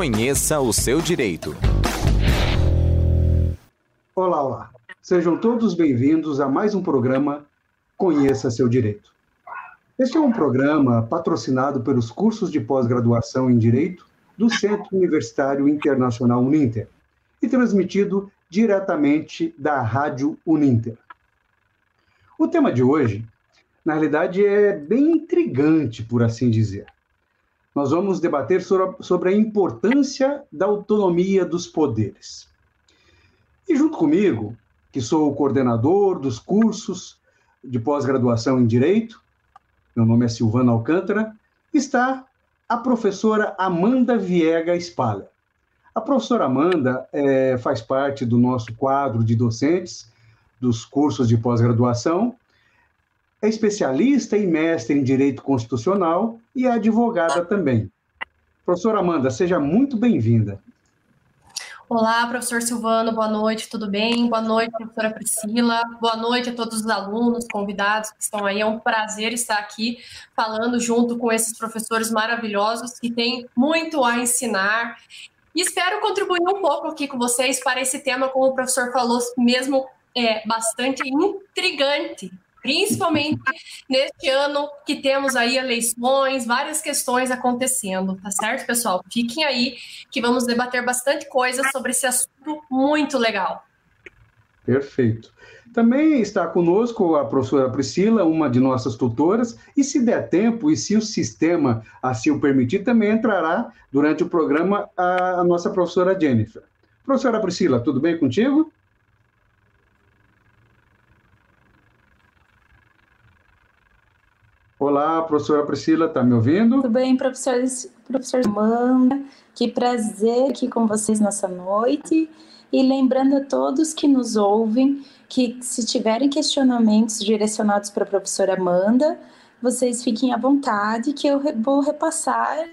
Conheça o seu direito. Olá, olá. Sejam todos bem-vindos a mais um programa Conheça seu direito. Este é um programa patrocinado pelos cursos de pós-graduação em Direito do Centro Universitário Internacional Uninter e transmitido diretamente da Rádio Uninter. O tema de hoje, na realidade, é bem intrigante, por assim dizer. Nós vamos debater sobre a importância da autonomia dos poderes. E junto comigo, que sou o coordenador dos cursos de pós-graduação em Direito, meu nome é Silvana Alcântara, está a professora Amanda Viega Espalha. A professora Amanda é, faz parte do nosso quadro de docentes dos cursos de pós-graduação, é especialista e mestre em Direito Constitucional e é advogada também. Professora Amanda, seja muito bem-vinda. Olá, professor Silvano, boa noite, tudo bem? Boa noite, professora Priscila, boa noite a todos os alunos, convidados que estão aí. É um prazer estar aqui falando junto com esses professores maravilhosos que têm muito a ensinar. E espero contribuir um pouco aqui com vocês para esse tema, como o professor falou, mesmo é bastante intrigante, principalmente neste ano que temos aí eleições, várias questões acontecendo, tá certo, pessoal? Fiquem aí que vamos debater bastante coisa sobre esse assunto muito legal. Perfeito. Também está conosco a professora Priscila, uma de nossas tutoras, e se der tempo e se o sistema assim o permitir, também entrará durante o programa a, nossa professora Jennifer. Professora Priscila, tudo bem contigo? Olá, professora Priscila, está me ouvindo? Tudo bem, professor, professor Amanda. Que prazer aqui com vocês nessa noite. E lembrando a todos que nos ouvem que, se tiverem questionamentos direcionados para a professora Amanda, vocês fiquem à vontade, que eu vou repassar.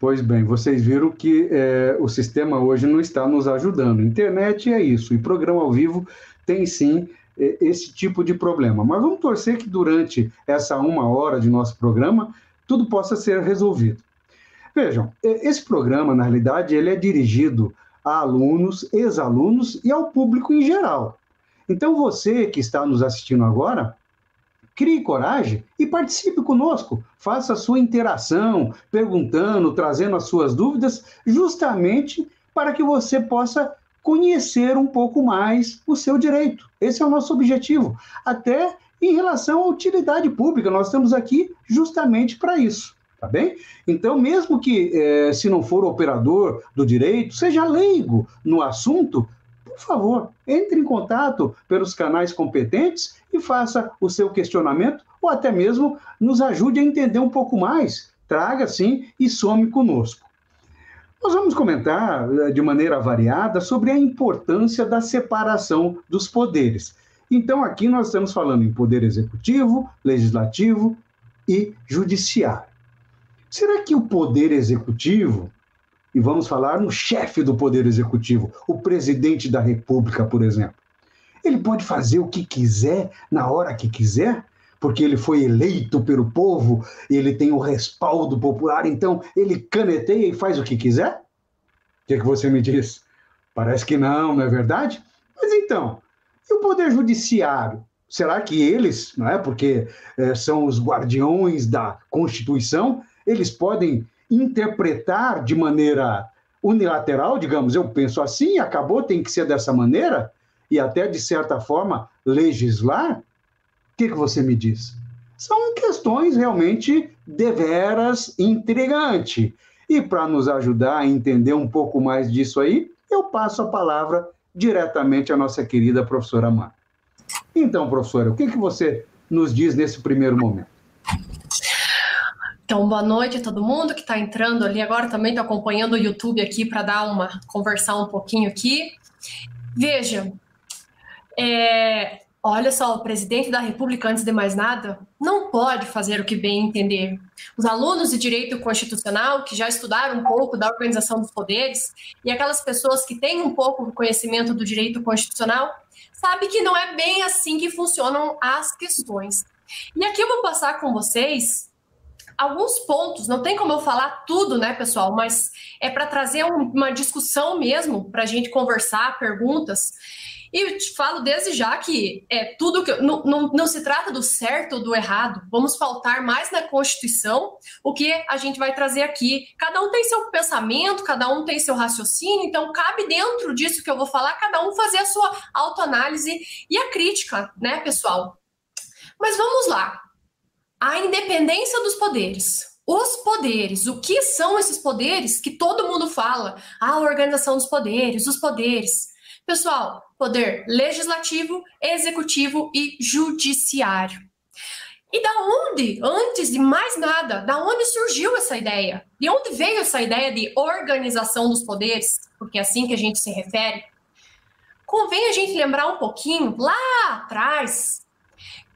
Pois bem, vocês viram que é, o sistema hoje não está nos ajudando. Internet é isso, e programa ao vivo tem sim esse tipo de problema. Mas vamos torcer que durante essa uma hora de nosso programa tudo possa ser resolvido. Vejam, esse programa, na realidade, ele é dirigido a alunos, ex-alunos e ao público em geral. Então, você que está nos assistindo agora, crie coragem e participe conosco. Faça a sua interação, perguntando, trazendo as suas dúvidas, justamente para que você possa conhecer um pouco mais o seu direito. Esse é o nosso objetivo. Até em relação à utilidade pública, nós estamos aqui justamente para isso. Tá bem? Então, mesmo que, eh, se não for operador do direito, seja leigo no assunto, por favor, entre em contato pelos canais competentes e faça o seu questionamento ou até mesmo nos ajude a entender um pouco mais. Traga sim e some conosco. Nós vamos comentar eh, de maneira variada sobre a importância da separação dos poderes. Então, aqui nós estamos falando em poder executivo, legislativo e judiciário. Será que o poder executivo, e vamos falar no chefe do poder executivo, o presidente da República, por exemplo, ele pode fazer o que quiser na hora que quiser? Porque ele foi eleito pelo povo, ele tem o respaldo popular, então ele caneteia e faz o que quiser? O que, é que você me diz? Parece que não, não é verdade? Mas então, e o Poder Judiciário? Será que eles, não é, porque é, são os guardiões da Constituição, eles podem interpretar de maneira unilateral, digamos, eu penso assim, acabou, tem que ser dessa maneira, e até, de certa forma, legislar? Que, que você me diz? São questões realmente deveras intrigantes. E para nos ajudar a entender um pouco mais disso aí, eu passo a palavra diretamente à nossa querida professora Mar. Então, professora, o que, que você nos diz nesse primeiro momento? Então, boa noite a todo mundo que está entrando ali agora. Também estou acompanhando o YouTube aqui para dar uma conversar um pouquinho aqui. Veja, é, Olha só, o presidente da República, antes de mais nada, não pode fazer o que bem entender. Os alunos de direito constitucional, que já estudaram um pouco da organização dos poderes, e aquelas pessoas que têm um pouco de conhecimento do direito constitucional, sabem que não é bem assim que funcionam as questões. E aqui eu vou passar com vocês alguns pontos, não tem como eu falar tudo, né, pessoal, mas é para trazer um, uma discussão mesmo, para a gente conversar, perguntas. E te falo desde já que é tudo que não, não, não se trata do certo ou do errado. Vamos faltar mais na Constituição o que a gente vai trazer aqui. Cada um tem seu pensamento, cada um tem seu raciocínio, então cabe dentro disso que eu vou falar, cada um fazer a sua autoanálise e a crítica, né, pessoal? Mas vamos lá. A independência dos poderes. Os poderes, o que são esses poderes que todo mundo fala? A organização dos poderes, os poderes. Pessoal, poder legislativo, executivo e judiciário. E da onde, antes de mais nada, da onde surgiu essa ideia? De onde veio essa ideia de organização dos poderes? Porque é assim que a gente se refere. Convém a gente lembrar um pouquinho lá atrás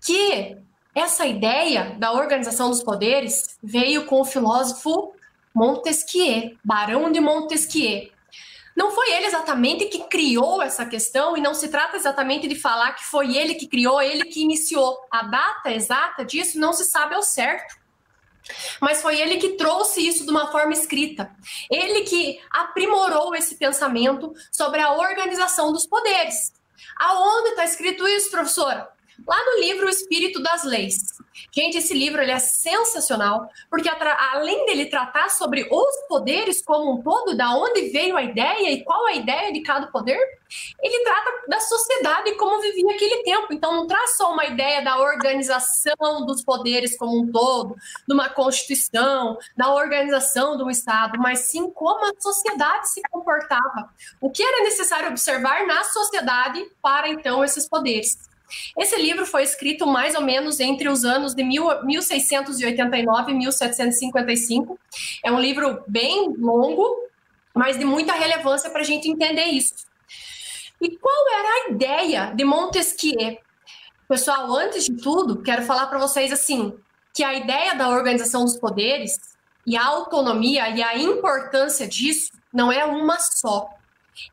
que essa ideia da organização dos poderes veio com o filósofo Montesquieu, Barão de Montesquieu. Não foi ele exatamente que criou essa questão e não se trata exatamente de falar que foi ele que criou, ele que iniciou. A data exata disso não se sabe ao certo. Mas foi ele que trouxe isso de uma forma escrita. Ele que aprimorou esse pensamento sobre a organização dos poderes. Aonde está escrito isso, professora? Lá no livro O Espírito das Leis. Gente, esse livro ele é sensacional, porque além dele tratar sobre os poderes como um todo, da onde veio a ideia e qual a ideia de cada poder, ele trata da sociedade como vivia aquele tempo. Então, não traz só uma ideia da organização dos poderes como um todo, de uma constituição, da organização do Estado, mas sim como a sociedade se comportava. O que era necessário observar na sociedade para, então, esses poderes. Esse livro foi escrito mais ou menos entre os anos de 1689 e 1755. É um livro bem longo, mas de muita relevância para a gente entender isso. E qual era a ideia de Montesquieu? Pessoal, antes de tudo, quero falar para vocês assim, que a ideia da organização dos poderes e a autonomia e a importância disso não é uma só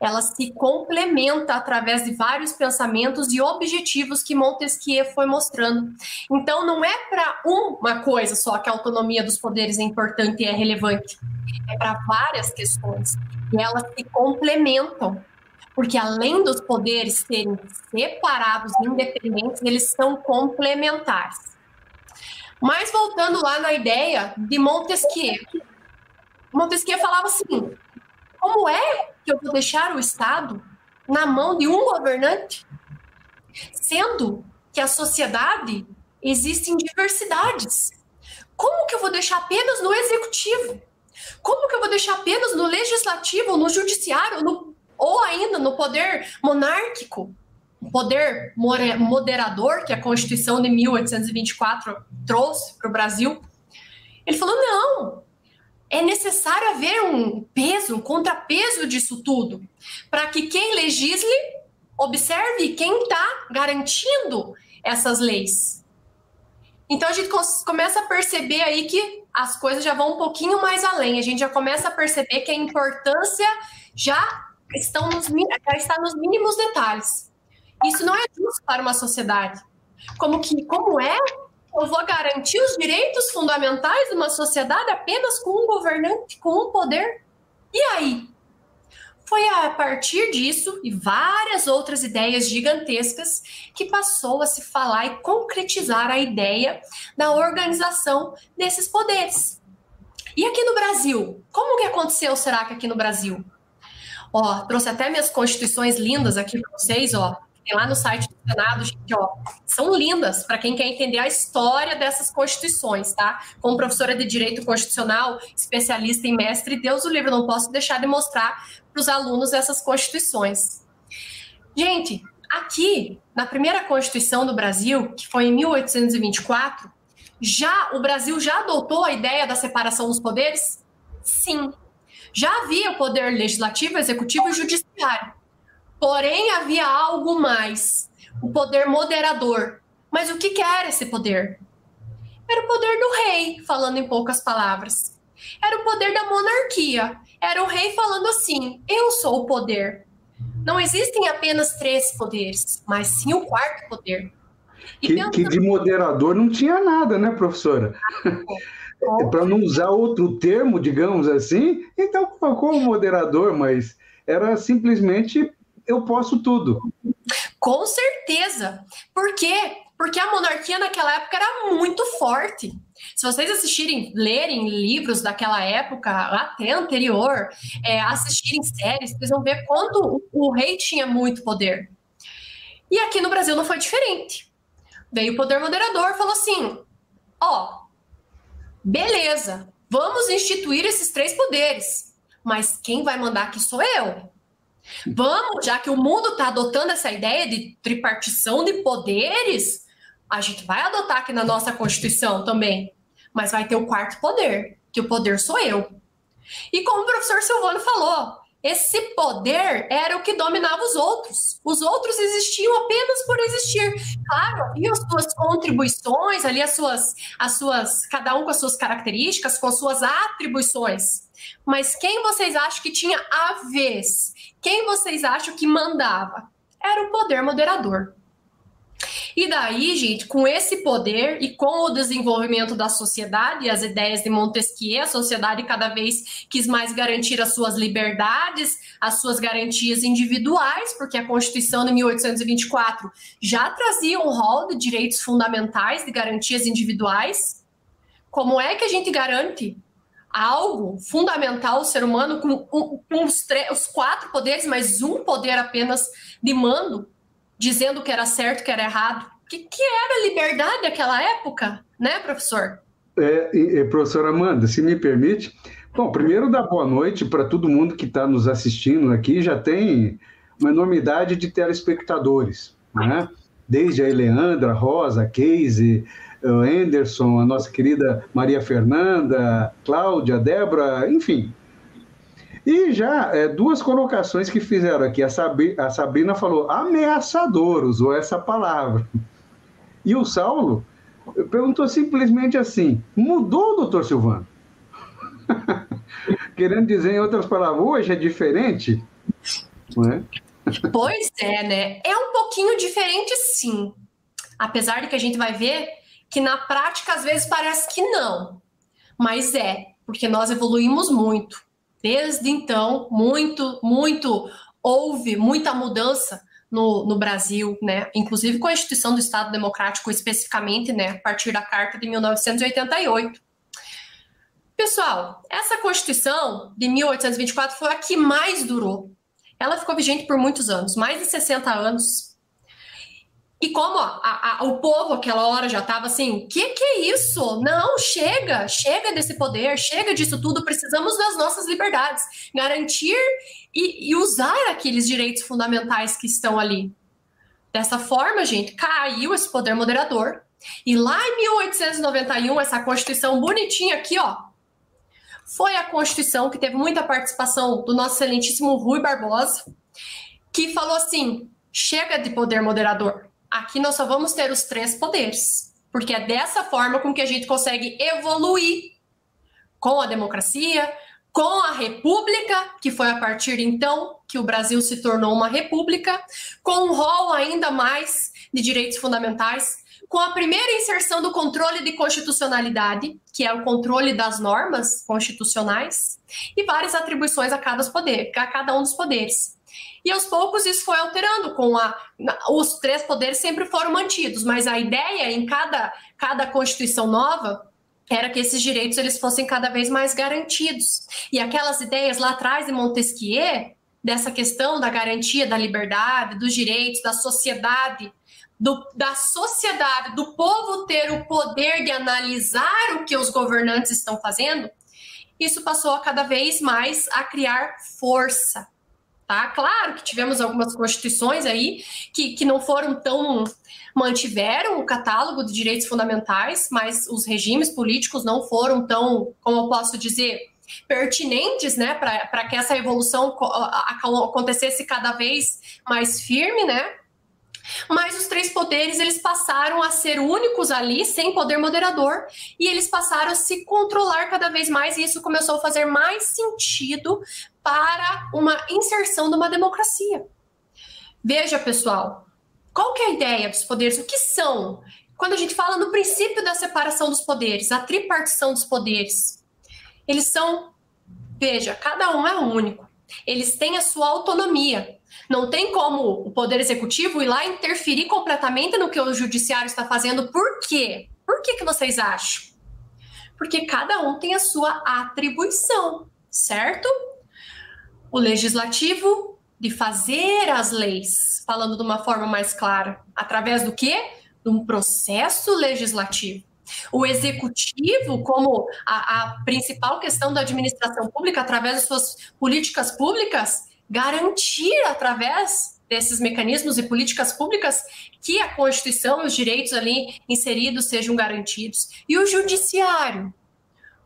ela se complementa através de vários pensamentos e objetivos que Montesquieu foi mostrando. Então, não é para uma coisa só que a autonomia dos poderes é importante e é relevante, é para várias questões. E elas se complementam, porque além dos poderes serem separados, independentes, eles são complementares. Mas voltando lá na ideia de Montesquieu, Montesquieu falava assim: como é que eu vou deixar o Estado na mão de um governante, sendo que a sociedade existem diversidades? Como que eu vou deixar apenas no executivo? Como que eu vou deixar apenas no legislativo, no judiciário, no, ou ainda no poder monárquico? poder moderador que a Constituição de 1824 trouxe para o Brasil. Ele falou: não, é necessário haver um peso, um contrapeso disso tudo, para que quem legisle observe quem está garantindo essas leis. Então a gente começa a perceber aí que as coisas já vão um pouquinho mais além. A gente já começa a perceber que a importância já, estão nos, já está nos mínimos detalhes. Isso não é justo para uma sociedade. Como que como é eu vou garantir os direitos fundamentais de uma sociedade apenas com um governante, com um poder? E aí? Foi a partir disso e várias outras ideias gigantescas que passou a se falar e concretizar a ideia da organização desses poderes. E aqui no Brasil? Como que aconteceu, será que aqui no Brasil? Ó, trouxe até minhas constituições lindas aqui para vocês, ó tem lá no site do Senado, gente, ó, são lindas para quem quer entender a história dessas constituições, tá? Como professora de Direito Constitucional, especialista em mestre, Deus o livre, não posso deixar de mostrar para os alunos essas constituições. Gente, aqui, na primeira Constituição do Brasil, que foi em 1824, já o Brasil já adotou a ideia da separação dos poderes? Sim. Já havia o poder legislativo, executivo e judiciário. Porém, havia algo mais: o poder moderador. Mas o que, era esse poder? Era o poder do rei, falando em poucas palavras. Era o poder da monarquia. Era o rei falando assim: eu sou o poder. Não existem apenas três poderes, mas sim o quarto poder. Que, que, de moderador não tinha nada, né, professora? Para não usar outro termo, digamos assim, então colocou o moderador, mas era simplesmente eu posso tudo. Com certeza. Por quê? Porque a monarquia naquela época era muito forte. Se vocês assistirem, lerem livros daquela época, até anterior, é, assistirem séries, vocês vão ver quanto o, rei tinha muito poder. E aqui no Brasil não foi diferente. Veio o poder moderador, falou assim: ó, beleza, vamos instituir esses três poderes, mas quem vai mandar aqui sou eu. Vamos, já que o mundo está adotando essa ideia de tripartição de poderes, a gente vai adotar aqui na nossa Constituição também. Mas vai ter o quarto poder, que o poder sou eu. E como o professor Silvano falou, esse poder era o que dominava os outros. Os outros existiam apenas por existir. Claro, e as suas contribuições, ali as suas, as suas, cada um com as suas características, com as suas atribuições. Mas quem vocês acham que tinha a vez? Quem vocês acham que mandava? Era o poder moderador. E daí, gente, com esse poder e com o desenvolvimento da sociedade, as ideias de Montesquieu, a sociedade cada vez quis mais garantir as suas liberdades, as suas garantias individuais, porque a Constituição de 1824 já trazia um rol de direitos fundamentais, de garantias individuais. Como é que a gente garante algo fundamental ao ser humano com, com, os, os quatro poderes, mas um poder apenas de mando? dizendo que era certo, que era errado. O que, que era liberdade naquela época, né, professor? É, professora Amanda, se me permite. Bom, primeiro dar boa noite para todo mundo que está nos assistindo aqui. Já tem uma enormidade de telespectadores, né? Desde a Eleandra, Rosa, Casey, Anderson, a nossa querida Maria Fernanda, Cláudia, Débora, enfim, e já é, duas colocações que fizeram aqui. A, Sabi, a Sabrina falou ameaçador, usou essa palavra. E o Saulo perguntou simplesmente assim: mudou, doutor Silvano? Querendo dizer, em outras palavras, hoje é diferente? Não é? Pois é, né? É um pouquinho diferente, sim. Apesar de que a gente vai ver que na prática às vezes parece que não. Mas é, porque nós evoluímos muito. Desde então, muito, muito, houve muita mudança no, no, Brasil, né? Inclusive com a instituição do Estado Democrático, especificamente, né? A partir da Carta de 1988. Pessoal, essa Constituição de 1824 foi a que mais durou. Ela ficou vigente por muitos anos, mais de 60 anos. E como a, a, o povo aquela hora já estava assim, que que é isso? Não, chega, chega desse poder, chega disso tudo, precisamos das nossas liberdades, garantir e, e usar aqueles direitos fundamentais que estão ali. Dessa forma, gente, caiu esse poder moderador. E lá em 1891, essa Constituição bonitinha aqui, ó, foi a Constituição que teve muita participação do nosso excelentíssimo Rui Barbosa, que falou assim: chega de poder moderador Aqui nós só vamos ter os três poderes, porque é dessa forma com que a gente consegue evoluir com a democracia, com a república, que foi a partir então que o Brasil se tornou uma república, com um rol ainda mais de direitos fundamentais, com a primeira inserção do controle de constitucionalidade, que é o controle das normas constitucionais, e várias atribuições a cada, poder, a cada um dos poderes. E aos poucos isso foi alterando, com a, os três poderes sempre foram mantidos, mas a ideia em cada, cada Constituição nova era que esses direitos eles fossem cada vez mais garantidos. E aquelas ideias lá atrás de Montesquieu, dessa questão da garantia da liberdade, dos direitos, da sociedade, do, da sociedade, do povo ter o poder de analisar o que os governantes estão fazendo, isso passou a cada vez mais a criar força. Tá? Claro que tivemos algumas constituições aí que, que não foram tão. mantiveram o catálogo de direitos fundamentais, mas os regimes políticos não foram tão, como eu posso dizer, pertinentes né, para que essa evolução acontecesse cada vez mais firme, né? Mas os três poderes eles passaram a ser únicos ali, sem poder moderador, e eles passaram a se controlar cada vez mais, e isso começou a fazer mais sentido para uma inserção de uma democracia. Veja, pessoal, Qual que é a ideia dos poderes? O que são? Quando a gente fala no princípio da separação dos poderes, a tripartição dos poderes, eles são, veja, cada um é único. Eles têm a sua autonomia. Não tem como o poder executivo ir lá interferir completamente no que o judiciário está fazendo. Por quê? Por que, que vocês acham? Porque cada um tem a sua atribuição, certo? O legislativo de fazer as leis, falando de uma forma mais clara, através do quê? De um processo legislativo. O executivo, como a, a principal questão da administração pública, através das suas políticas públicas, garantir através desses mecanismos e políticas públicas que a Constituição e os direitos ali inseridos sejam garantidos. E o judiciário?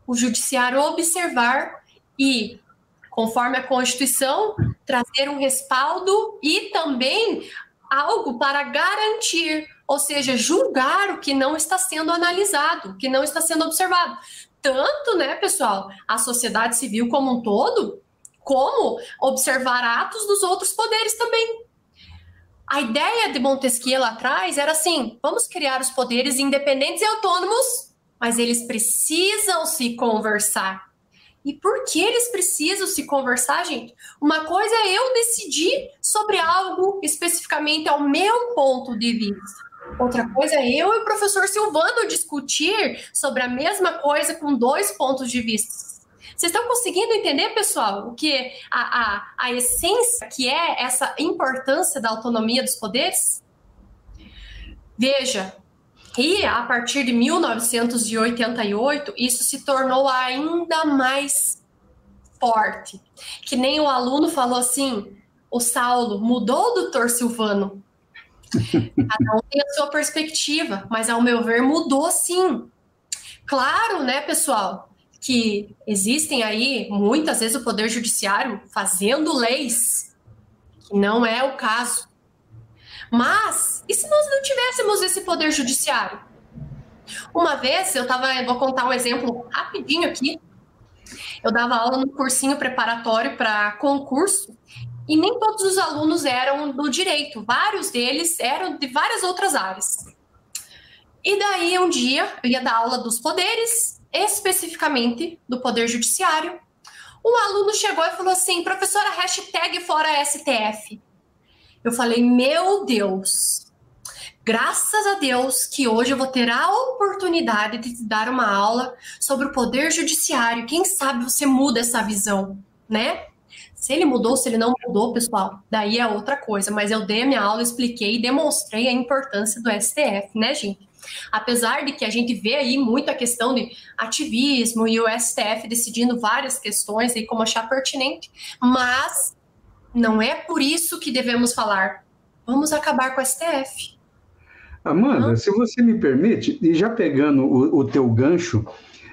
O judiciário observar e, conforme a Constituição, trazer um respaldo e também algo para garantir, ou seja, julgar o que não está sendo analisado, o que não está sendo observado. Tanto, né, pessoal, a sociedade civil como um todo, como observar atos dos outros poderes também. A ideia de Montesquieu lá atrás era assim: vamos criar os poderes independentes e autônomos, mas eles precisam se conversar. E por que eles precisam se conversar, gente? Uma coisa é eu decidir sobre algo especificamente ao meu ponto de vista. Outra coisa é eu e o professor Silvano discutir sobre a mesma coisa com dois pontos de vista vocês estão conseguindo entender, pessoal, o que a, a, a essência que é essa importância da autonomia dos poderes? Veja, e a partir de 1988, isso se tornou ainda mais forte. Que nem o aluno falou assim: o Saulo mudou, doutor Silvano. Cada um tem a sua perspectiva, mas ao meu ver mudou sim. Claro, né, pessoal? Que existem aí, muitas vezes, o Poder Judiciário fazendo leis, que não é o caso. Mas, e se nós não tivéssemos esse Poder Judiciário? Uma vez, eu estava, vou contar um exemplo rapidinho aqui. Eu dava aula no cursinho preparatório para concurso e nem todos os alunos eram do direito, vários deles eram de várias outras áreas. E daí, um dia, eu ia dar aula dos poderes especificamente do Poder Judiciário, um aluno chegou e falou assim: professora, hashtag fora STF. Eu falei: meu Deus, graças a Deus que hoje eu vou ter a oportunidade de dar uma aula sobre o Poder Judiciário. Quem sabe você muda essa visão, né? Se ele mudou, se ele não mudou, pessoal, daí é outra coisa. Mas eu dei a minha aula, expliquei e demonstrei a importância do STF, né, gente? Apesar de que a gente vê aí muita questão de ativismo e o STF decidindo várias questões aí como achar pertinente, mas não é por isso que devemos falar. Vamos acabar com o STF. Amanda, não? se você me permite, e já pegando o, o teu gancho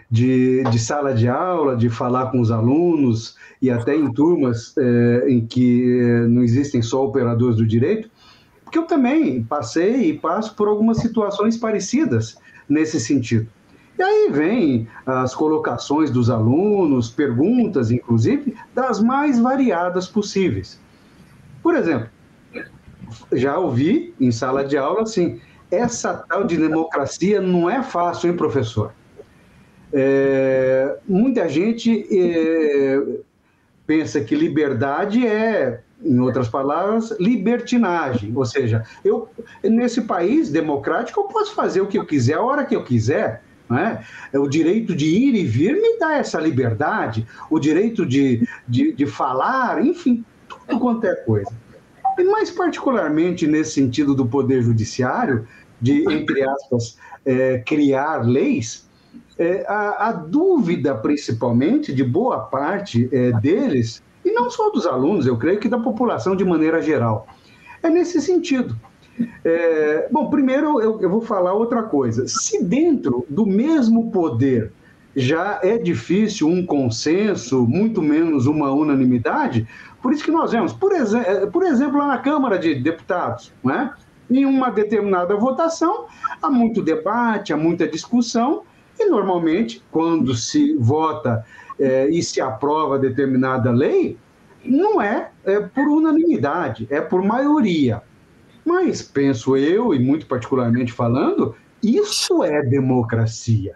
de, de, sala de aula, de falar com os alunos e até em turmas é, em que é, não existem só operadores do direito, porque eu também passei e passo por algumas situações parecidas nesse sentido. E aí vem as colocações dos alunos, perguntas, inclusive, das mais variadas possíveis. Por exemplo, já ouvi em sala de aula assim: essa tal de democracia não é fácil, hein, professor? É, muita gente é, pensa que liberdade é em outras palavras, libertinagem. Ou seja, eu nesse país democrático eu posso fazer o que eu quiser, a hora que eu quiser. Né? O direito de ir e vir me dá essa liberdade, o direito de, de, de falar, enfim, tudo quanto é coisa. E mais particularmente nesse sentido do poder judiciário, de, entre aspas, é, criar leis, é, a, a, dúvida, principalmente, de boa parte é, deles e não só dos alunos, eu creio que da população de maneira geral. É nesse sentido. É, bom, primeiro eu, eu vou falar outra coisa. Se dentro do mesmo poder já é difícil um consenso, muito menos uma unanimidade, por isso que nós vemos, por, exe é, por exemplo, lá na Câmara de Deputados, né? em uma determinada votação, há muito debate, há muita discussão, e normalmente, quando se vota é, e se aprova determinada lei, não é, é por unanimidade, é por maioria. Mas penso eu, e muito particularmente falando, isso é democracia.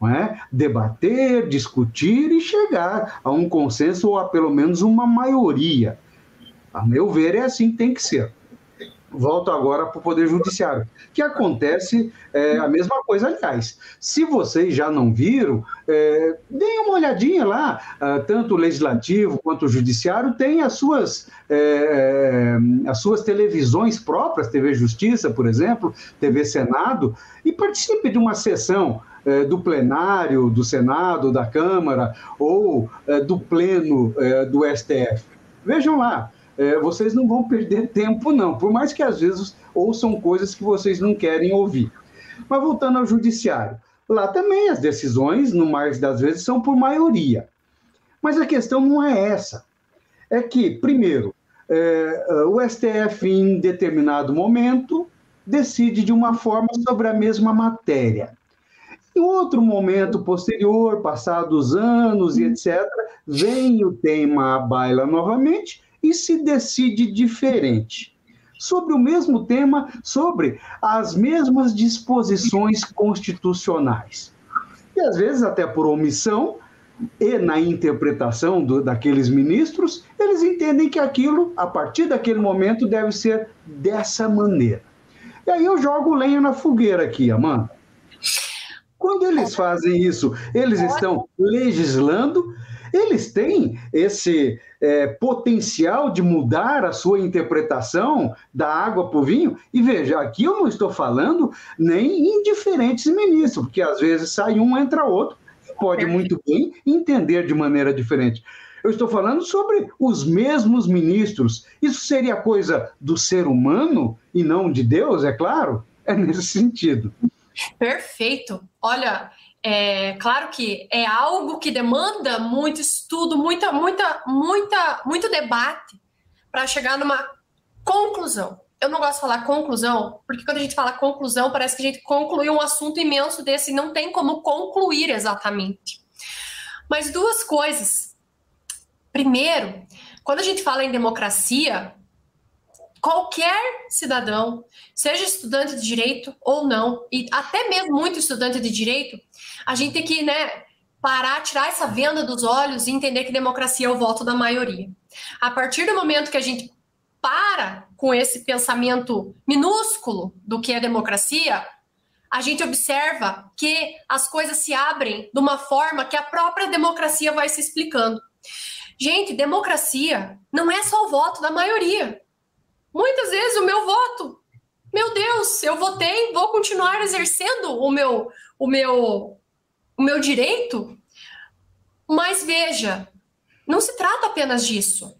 Não é? Debater, discutir e chegar a um consenso ou a pelo menos uma maioria. A meu ver, é assim que tem que ser. Volto agora para o Poder Judiciário, que acontece é, a mesma coisa, aliás. Se vocês já não viram, é, deem uma olhadinha lá, ah, tanto o Legislativo quanto o Judiciário tem as suas, é, é as suas televisões próprias, TV Justiça, por exemplo, TV Senado, e participe de uma sessão é, do plenário do Senado, da Câmara, ou é, do pleno do STF. Vejam lá, é, vocês não vão perder tempo, não, por mais que às vezes ouçam coisas que vocês não querem ouvir. Mas voltando ao judiciário, lá também as decisões, no mais das vezes, são por maioria. Mas a questão não é essa. É que, primeiro, é, o STF, em determinado momento, decide de uma forma sobre a mesma matéria. Em outro momento posterior, passados anos e etc., vem o tema à baila novamente e se decide diferente. Sobre o mesmo tema, sobre as mesmas disposições constitucionais. E às vezes, até por omissão, e na interpretação do, daqueles ministros, eles entendem que aquilo, a partir daquele momento, deve ser dessa maneira. E aí eu jogo lenha na fogueira aqui, Amanda. Quando eles fazem isso, eles estão legislando eles têm esse é, potencial de mudar a sua interpretação da água para o vinho. E veja, aqui eu não estou falando nem em diferentes ministros, porque às vezes sai um, entra outro, e pode muito bem entender de maneira diferente. Eu estou falando sobre os mesmos ministros. Isso seria coisa do ser humano e não de Deus, é claro? É nesse sentido. Perfeito. Olha, é claro que é algo que demanda muito estudo, muita, muita, muita, muito debate para chegar numa conclusão. Eu não gosto de falar conclusão, porque quando a gente fala conclusão, parece que a gente concluiu um assunto imenso desse e não tem como concluir exatamente. Mas duas coisas. Primeiro, quando a gente fala em democracia, qualquer cidadão, seja estudante de direito ou não, e até mesmo muito estudante de direito, a gente tem que, né, parar, tirar essa venda dos olhos e entender que democracia é o voto da maioria. A partir do momento que a gente para com esse pensamento minúsculo do que é democracia, a gente observa que as coisas se abrem de uma forma que a própria democracia vai se explicando. Gente, democracia não é só o voto da maioria. Muitas vezes o meu voto, meu Deus, eu votei, vou continuar exercendo o meu, o meu, o meu direito. Mas veja, não se trata apenas disso.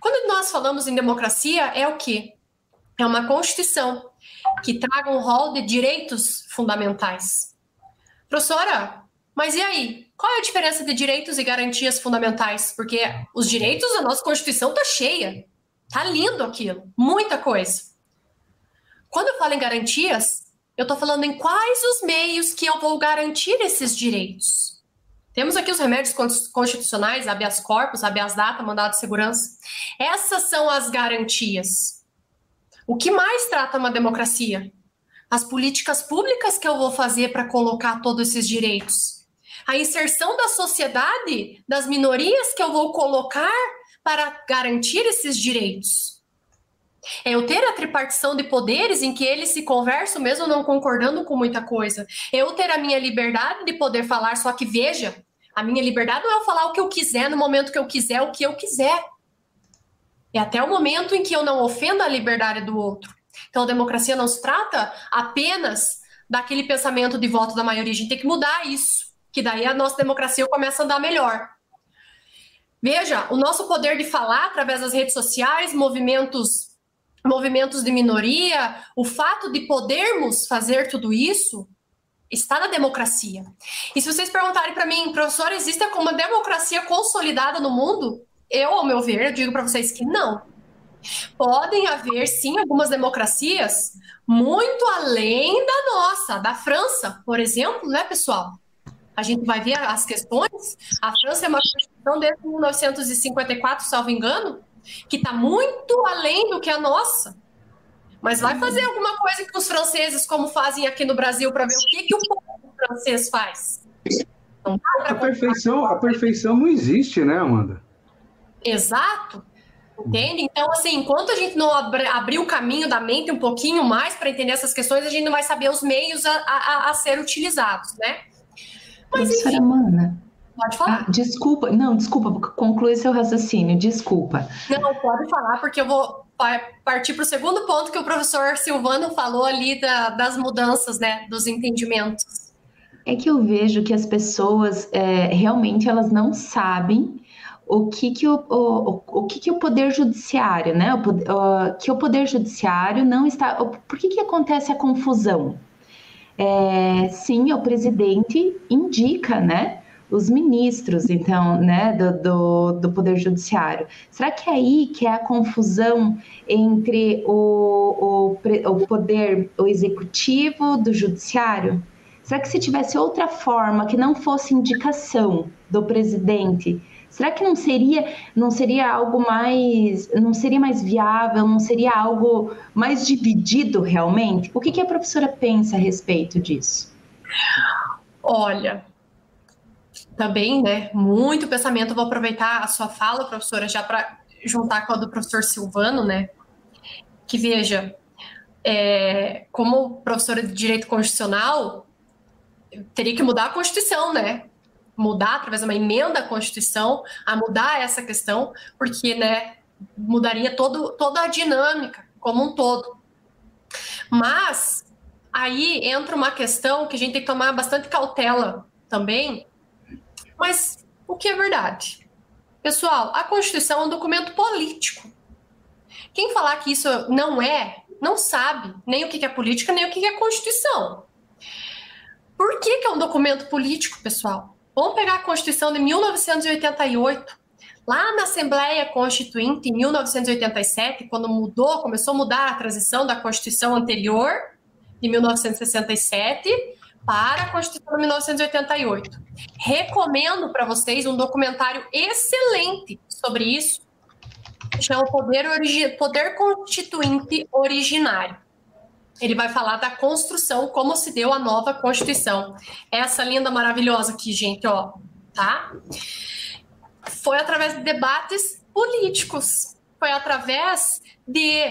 Quando nós falamos em democracia, é o quê? É uma constituição que traga um rol de direitos fundamentais. Professora, mas e aí? Qual é a diferença de direitos e garantias fundamentais? Porque os direitos da nossa Constituição tá cheia. Tá lindo aquilo, muita coisa. Quando eu falo em garantias, eu estou falando em quais os meios que eu vou garantir esses direitos. Temos aqui os remédios constitucionais, habeas corpus, habeas data, mandado de segurança. Essas são as garantias. O que mais trata uma democracia? As políticas públicas que eu vou fazer para colocar todos esses direitos. A inserção da sociedade, das minorias que eu vou colocar para garantir esses direitos. É eu ter a tripartição de poderes em que eles se conversam, mesmo não concordando com muita coisa. Eu ter a minha liberdade de poder falar, só que veja, a minha liberdade não é eu falar o que eu quiser no momento que eu quiser, o que eu quiser. É até o momento em que eu não ofendo a liberdade do outro. Então, a democracia não se trata apenas daquele pensamento de voto da maioria. A gente tem que mudar isso, que daí a nossa democracia começa a andar melhor. Veja, o nosso poder de falar através das redes sociais, movimentos, movimentos de minoria, o fato de podermos fazer tudo isso está na democracia. E se vocês perguntarem para mim, professor, existe uma democracia consolidada no mundo? Eu, ao meu ver, eu digo para vocês que não. Podem haver, sim, algumas democracias muito além da nossa, da França, por exemplo, né, pessoal? A gente vai ver as questões. A França é uma Constituição desde 1954, salvo engano, que está muito além do que a nossa. Mas vai fazer alguma coisa que os franceses, como fazem aqui no Brasil, para ver o que, que o povo francês faz. a perfeição, a perfeição não existe, né, Amanda? Exato. Entende? Então, assim, enquanto a gente não abrir o caminho da mente um pouquinho mais para entender essas questões, a gente não vai saber os meios a, a, a ser utilizados, né? Mas, Professora enfim, Mana. Pode falar. Ah, desculpa, não, desculpa, conclui seu raciocínio, desculpa. Não, pode falar, porque eu vou partir para o segundo ponto que o professor Silvano falou ali da, das mudanças, né, dos entendimentos. É que eu vejo que as pessoas é, realmente elas não sabem o que que o, o, o que que o poder judiciário, né? O, o, que o poder judiciário não está. Por que que acontece a confusão? É, sim, o presidente indica, né? Os ministros, então, né, do, do, do, Poder Judiciário. Será que é aí que é a confusão entre o, o, o poder o executivo do judiciário? Será que se tivesse outra forma que não fosse indicação do presidente, Será que não seria, não seria algo mais, não seria mais viável, não seria algo mais dividido realmente? O que, que a professora pensa a respeito disso? Olha, também, né? Muito pensamento. Vou aproveitar a sua fala, professora, já para juntar com a do professor Silvano, né? Que veja, é, como professora de direito constitucional, teria que mudar a Constituição, né? Mudar através de uma emenda à Constituição a mudar essa questão, porque né, mudaria todo, toda a dinâmica como um todo. Mas aí entra uma questão que a gente tem que tomar bastante cautela também. Mas o que é verdade? Pessoal, a Constituição é um documento político. Quem falar que isso não é, não sabe nem o que é política, nem o que é Constituição. Por que, que é um documento político, pessoal? Vamos pegar a Constituição de 1988. Lá na Assembleia Constituinte, em 1987, quando mudou, começou a mudar a transição da Constituição anterior, de 1967, para a Constituição de 1988. Recomendo para vocês um documentário excelente sobre isso, chama Poder, Poder Constituinte Originário ele vai falar da construção, como se deu a nova Constituição. Essa linda, maravilhosa aqui, gente, ó, tá? Foi através de debates políticos, foi através de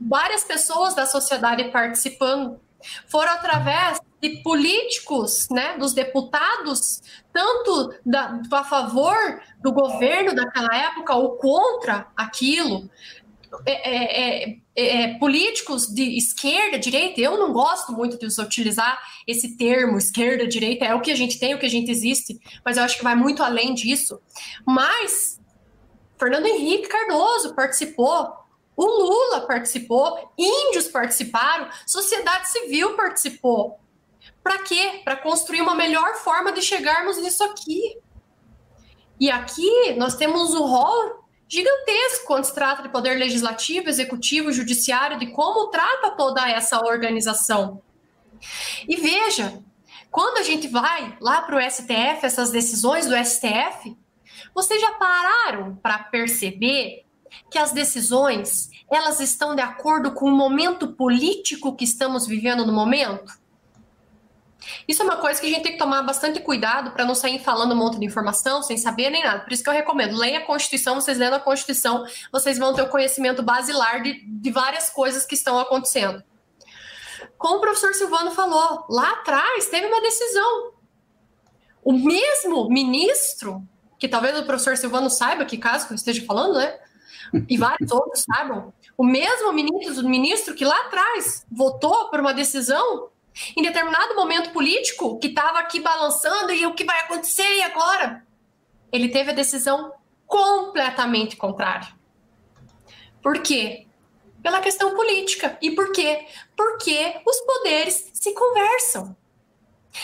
várias pessoas da sociedade participando, foram através de políticos, né, dos deputados, tanto da, a favor do governo daquela época ou contra aquilo, é, é, é, é, políticos de esquerda, direita, eu não gosto muito de utilizar esse termo, esquerda, direita, é o que a gente tem, o que a gente existe, mas eu acho que vai muito além disso. Mas Fernando Henrique Cardoso participou, o Lula participou, índios participaram, sociedade civil participou. Para quê? Para construir uma melhor forma de chegarmos nisso aqui. E aqui nós temos o rol gigantesco quando se trata de poder legislativo, executivo, judiciário, de como trata toda essa organização. E veja, quando a gente vai lá para o STF, essas decisões do STF, vocês já pararam para perceber que as decisões elas estão de acordo com o momento político que estamos vivendo no momento? Isso é uma coisa que a gente tem que tomar bastante cuidado para não sair falando um monte de informação sem saber nem nada. Por isso que eu recomendo, leia a Constituição, vocês lendo a Constituição, vocês vão ter o conhecimento basilar de, de várias coisas que estão acontecendo. Como o professor Silvano falou, lá atrás teve uma decisão. O mesmo ministro, que talvez o professor Silvano saiba que caso que eu esteja falando, né? E vários outros saibam. O mesmo ministro, ministro que lá atrás votou por uma decisão em determinado momento político que estava aqui balançando e o que vai acontecer e agora? Ele teve a decisão completamente contrária. Por quê? Pela questão política. E por quê? Porque os poderes se conversam.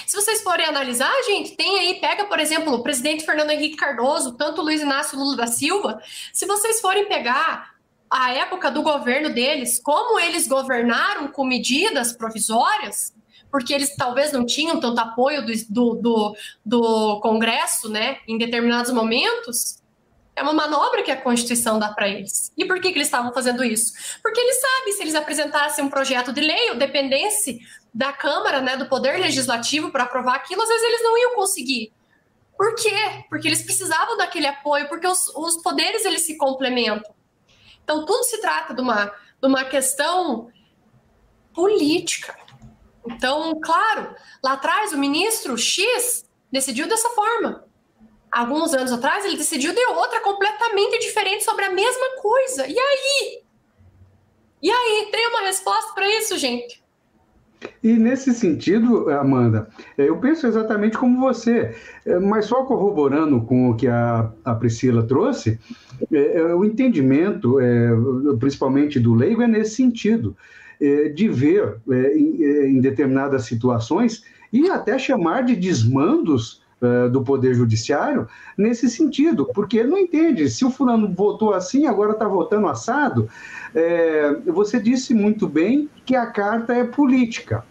Se vocês forem analisar, gente, tem aí, pega, por exemplo, o presidente Fernando Henrique Cardoso, tanto Luiz Inácio Lula da Silva. Se vocês forem pegar a época do governo deles, como eles governaram com medidas provisórias, porque eles talvez não tinham tanto apoio do, do, do, do Congresso, né, em determinados momentos, É uma manobra que a Constituição dá para eles. E por que, que eles estavam fazendo isso? Porque eles sabem, se eles apresentassem um projeto de lei ou dependesse da Câmara, né, do Poder Legislativo para aprovar aquilo, às vezes eles não iam conseguir. Por quê? Porque eles precisavam daquele apoio, porque os, os poderes eles se complementam. Então, tudo se trata de uma, de uma questão política. Então, claro, lá atrás o ministro X decidiu dessa forma. Alguns anos atrás ele decidiu de outra completamente diferente sobre a mesma coisa. E aí? E aí? Tem uma resposta para isso, gente? E nesse sentido, Amanda, é, eu penso exatamente como você, é, mas só corroborando com o que a, a Priscila trouxe, é, o entendimento, principalmente do leigo, é nesse sentido, de ver é, em, em, determinadas situações e até chamar de desmandos do Poder Judiciário nesse sentido, porque não entende. Se o fulano votou assim, agora está votando assado. É, você disse muito bem que a carta é política.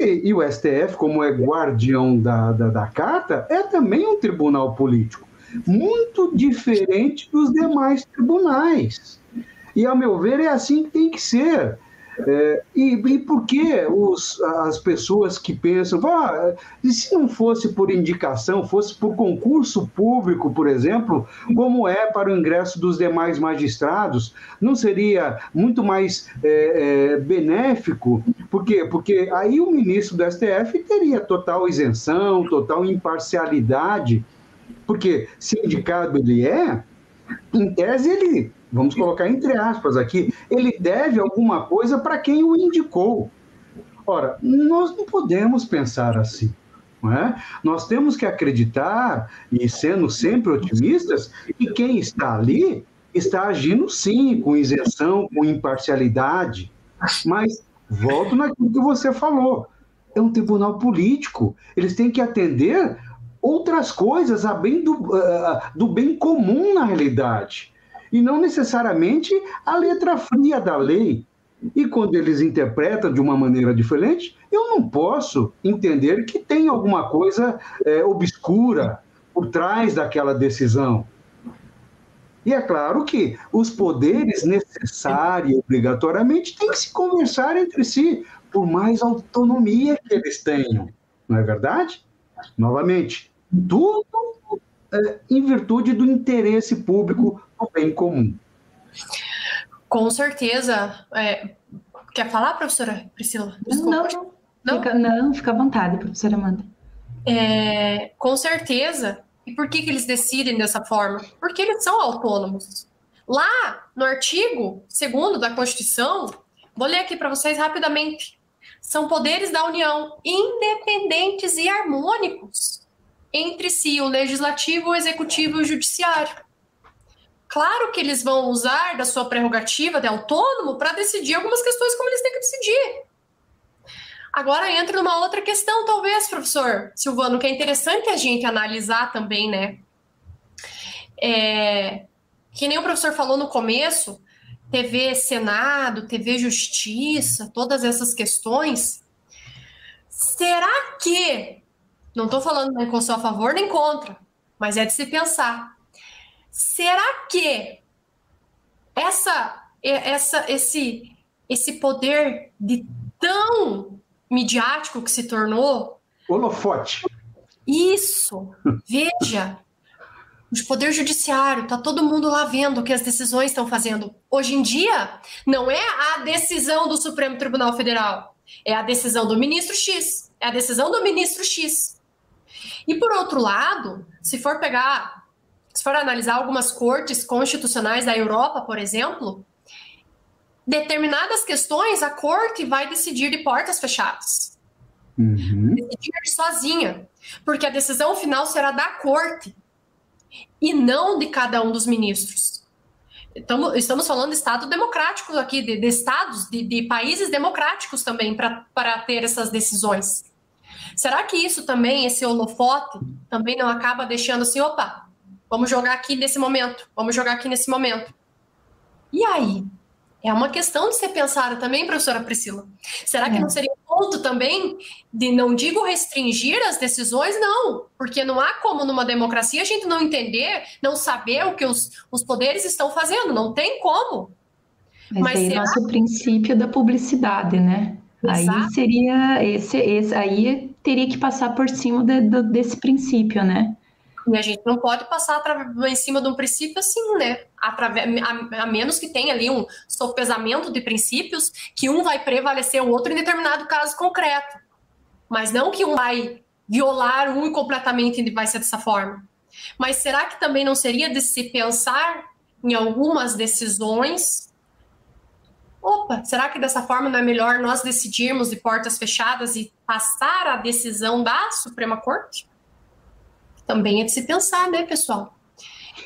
E, e o STF, como é guardião da, da, da carta, é também um tribunal político, muito diferente dos demais tribunais. E, ao meu ver, é assim que tem que ser. É, e, e por que os, as pessoas que pensam, ah, e se não fosse por indicação, fosse por concurso público, por exemplo, como é para o ingresso dos demais magistrados, não seria muito mais é, é, benéfico? Por quê? Porque aí o ministro do STF teria total isenção, total imparcialidade, porque se indicado ele é, em tese ele vamos colocar entre aspas aqui, ele deve alguma coisa para quem o indicou. Ora, nós não podemos pensar assim. É? Nós temos que acreditar, e sendo sempre otimistas, que quem está ali está agindo sim, com isenção, com imparcialidade. Mas volto naquilo que você falou. É um tribunal político. Eles têm que atender outras coisas, a bem do, uh, do bem comum na realidade e não necessariamente a letra fria da lei. E quando eles interpretam de uma maneira diferente, eu não posso entender que tem alguma coisa é, obscura por trás daquela decisão. E é claro que os poderes necessários, obrigatoriamente, têm que se conversar entre si, por mais autonomia que eles tenham. Não é verdade? Novamente, tudo é, em virtude do interesse público o bem comum. Com certeza. É, quer falar, professora Priscila? Desculpa. Não, não. Fica, não, fica à vontade, professora Amanda. É, com certeza. E por que, que eles decidem dessa forma? Porque eles são autônomos. Lá no artigo 2 da Constituição, vou ler aqui para vocês rapidamente. São poderes da União independentes e harmônicos entre si, o legislativo, o executivo e o judiciário. Claro que eles vão usar da sua prerrogativa de autônomo para decidir algumas questões como eles têm que decidir. Agora entra numa outra questão, talvez, professor Silvano, que é interessante a gente analisar também, né? É, que nem o professor falou no começo, TV Senado, TV Justiça, todas essas questões. Será que, não estou falando nem com seu a favor nem contra, mas é de se pensar. Será que essa, essa, esse, esse poder de tão midiático que se tornou. Holofote. Isso. Veja. O poder judiciário, tá todo mundo lá vendo o que as decisões estão fazendo. Hoje em dia, não é a decisão do Supremo Tribunal Federal, é a decisão do ministro X, é a decisão do ministro X. E por outro lado, se for pegar se for analisar algumas cortes constitucionais da Europa, por exemplo, determinadas questões a corte vai decidir de portas fechadas. Uhum. Decidir sozinha. Porque a decisão final será da corte e não de cada um dos ministros. Estamos, estamos falando de Estado democrático aqui, de, de estados, de, de, países democráticos também, para ter essas decisões. Será que isso também, esse holofote, também não acaba deixando assim, opa, Vamos jogar aqui nesse momento. Vamos jogar aqui nesse momento. E aí? É uma questão de ser pensada também, professora Priscila. Será que é. não seria um ponto também de, não digo restringir as decisões, não, porque não há como numa democracia a gente não entender, não saber o que os, os poderes estão fazendo, não tem como. Mas, Mas aí será... nosso princípio da publicidade, né? Exato. Aí seria esse, esse, aí teria que passar por cima de, de, desse princípio, né? E a gente não pode passar em cima de um princípio assim, né? Através, a, a, menos que tenha ali um sopesamento de princípios, que um vai prevalecer o outro em determinado caso concreto. Mas não que um vai violar um completamente vai ser dessa forma. Mas será que também não seria de se pensar em algumas decisões? Opa, será que dessa forma não é melhor nós decidirmos de portas fechadas e passar a decisão da Suprema Corte? Também é de se pensar, né, pessoal?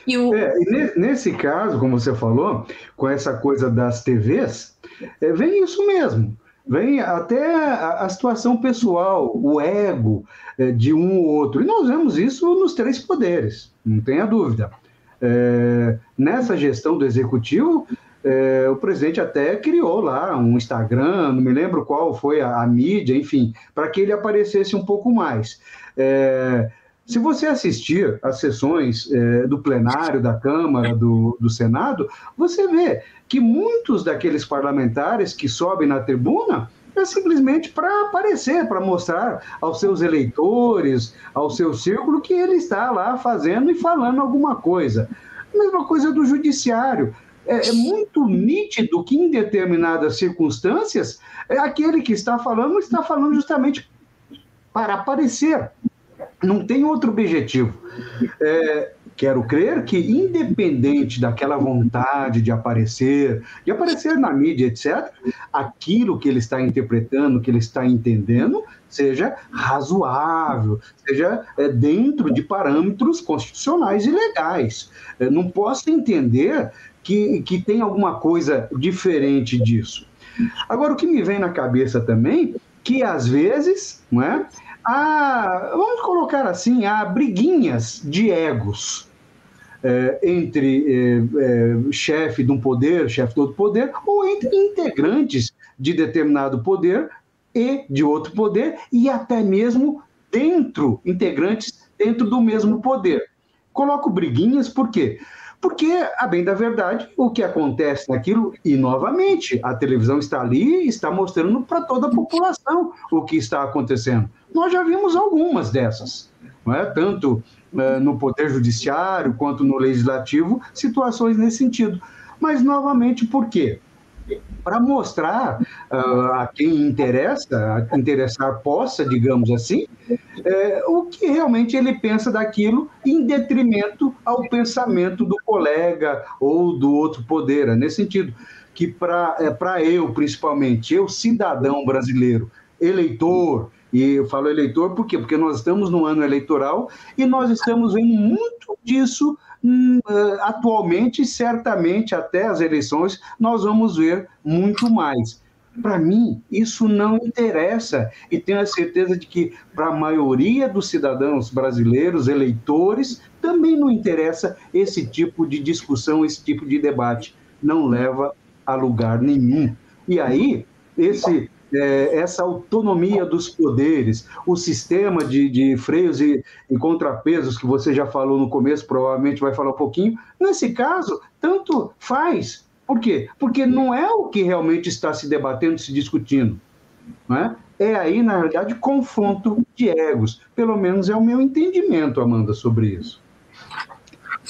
E o... É, nesse caso, como você falou, com essa coisa das TVs, é, vem isso mesmo. Vem até a, a situação pessoal, o ego é, de um ou outro. E nós vemos isso nos três poderes, não tenha dúvida. É, nessa gestão do executivo, é, o presidente até criou lá um Instagram, não me lembro qual foi a, a mídia, enfim, para que ele aparecesse um pouco mais. É, se você assistir às sessões é, do plenário da Câmara, do, do Senado, você vê que muitos daqueles parlamentares que sobem na tribuna é simplesmente para aparecer, para mostrar aos seus eleitores, ao seu círculo, que ele está lá fazendo e falando alguma coisa. A mesma coisa do judiciário. É, é muito nítido que, em determinadas circunstâncias, é aquele que está falando está falando justamente para aparecer não tem outro objetivo. É, quero crer que, independente daquela vontade de aparecer, de aparecer na mídia, etc., aquilo que ele está interpretando, que ele está entendendo, seja razoável, seja é, dentro de parâmetros constitucionais e legais. Não posso entender que, que tem alguma coisa diferente disso. Agora, o que me vem na cabeça também, que às vezes, não é? Há, vamos colocar assim, há briguinhas de egos é, entre é, é, chefe de um poder, chefe de outro poder, ou entre integrantes de determinado poder e de outro poder, e até mesmo dentro, integrantes dentro do mesmo poder. Coloco briguinhas por quê? Porque, a bem da verdade, o que acontece naquilo, e novamente, a televisão está ali está mostrando para toda a população o que está acontecendo. Nós já vimos algumas dessas, não é? tanto é, no Poder Judiciário quanto no Legislativo, situações nesse sentido. Mas, novamente, por quê? Para mostrar uh, a quem interessa, a interessar possa, digamos assim, é, o que realmente ele pensa daquilo em detrimento ao pensamento do colega ou do outro poder. É nesse sentido, que para é, eu, principalmente, eu, cidadão brasileiro, eleitor, e eu falo eleitor por quê? Porque nós estamos no ano eleitoral e nós estamos vendo muito disso atualmente, certamente até as eleições, nós vamos ver muito mais. Para mim, isso não interessa. E tenho a certeza de que, para a maioria dos cidadãos brasileiros, eleitores, também não interessa esse tipo de discussão, esse tipo de debate. Não leva a lugar nenhum. E aí, esse é, essa autonomia dos poderes, o sistema de, de freios e, e, contrapesos que você já falou no começo, provavelmente vai falar um pouquinho, nesse caso, tanto faz. Por quê? Porque não é o que realmente está se debatendo, se discutindo. Não é? é aí, na realidade, confronto de egos. Pelo menos é o meu entendimento, Amanda, sobre isso.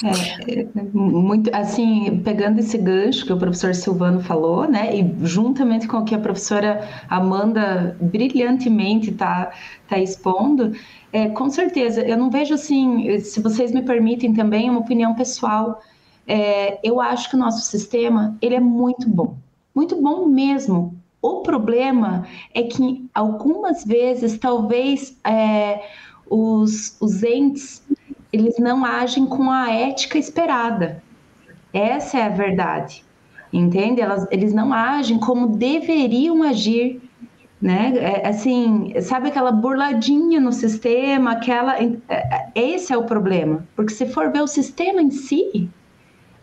É, muito assim, pegando esse gancho que o professor Silvano falou, né, e juntamente com o que a professora Amanda brilhantemente está tá expondo, é, com certeza, eu não vejo assim, se vocês me permitem também, uma opinião pessoal, é, eu acho que o nosso sistema, ele é muito bom, muito bom mesmo. O problema é que algumas vezes, talvez, é, os, os entes eles não agem com a ética esperada. Essa é a verdade, entende? Elas, eles não agem como deveriam agir, né? É, assim, sabe aquela burladinha no sistema, aquela. É, é, esse é o problema, porque se for ver o sistema em si,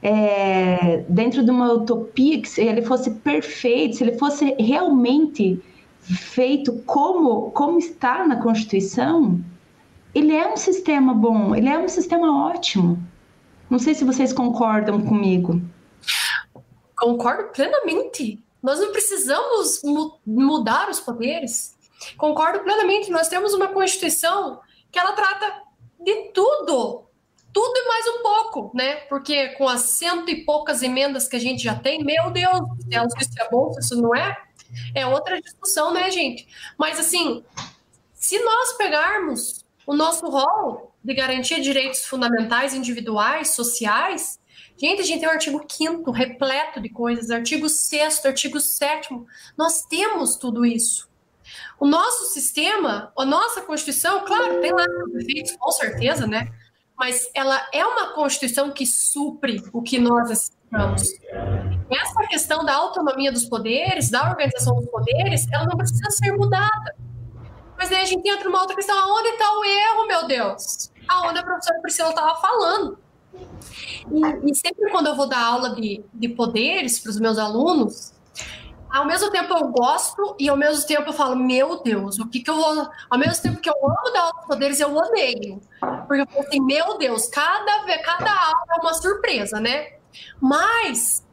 é, dentro de uma utopia, que se ele fosse perfeito, se ele fosse realmente feito como, como está na Constituição, ele é um sistema bom, ele é um sistema ótimo. Não sei se vocês concordam comigo. Concordo plenamente. Nós não precisamos mu mudar os poderes. Concordo plenamente. Nós temos uma Constituição que ela trata de tudo. Tudo e mais um pouco, né? Porque com as cento e poucas emendas que a gente já tem, meu Deus, se isso é bom, isso não é, é outra discussão, né, gente? Mas assim, se nós pegarmos o nosso rol de garantia de direitos fundamentais, individuais, sociais, gente, a gente tem o artigo 5 repleto de coisas, artigo 6 artigo 7 nós temos tudo isso. O nosso sistema, a nossa Constituição, claro, tem lá defeitos, com certeza, né? Mas ela é uma Constituição que supre o que nós necessitamos. Essa questão da autonomia dos poderes, da organização dos poderes, ela não precisa ser mudada. Mas aí a gente entra numa outra questão: aonde está o erro, meu Deus? Aonde a professora Priscila estava falando. E, e, sempre quando eu vou dar aula de, de poderes para os meus alunos, ao mesmo tempo eu gosto e ao mesmo tempo eu falo, meu Deus, o que que eu vou. Ao mesmo tempo que eu amo dar aula de poderes, eu odeio. Porque eu falo assim, meu Deus, cada, cada aula é uma surpresa, né? Mas,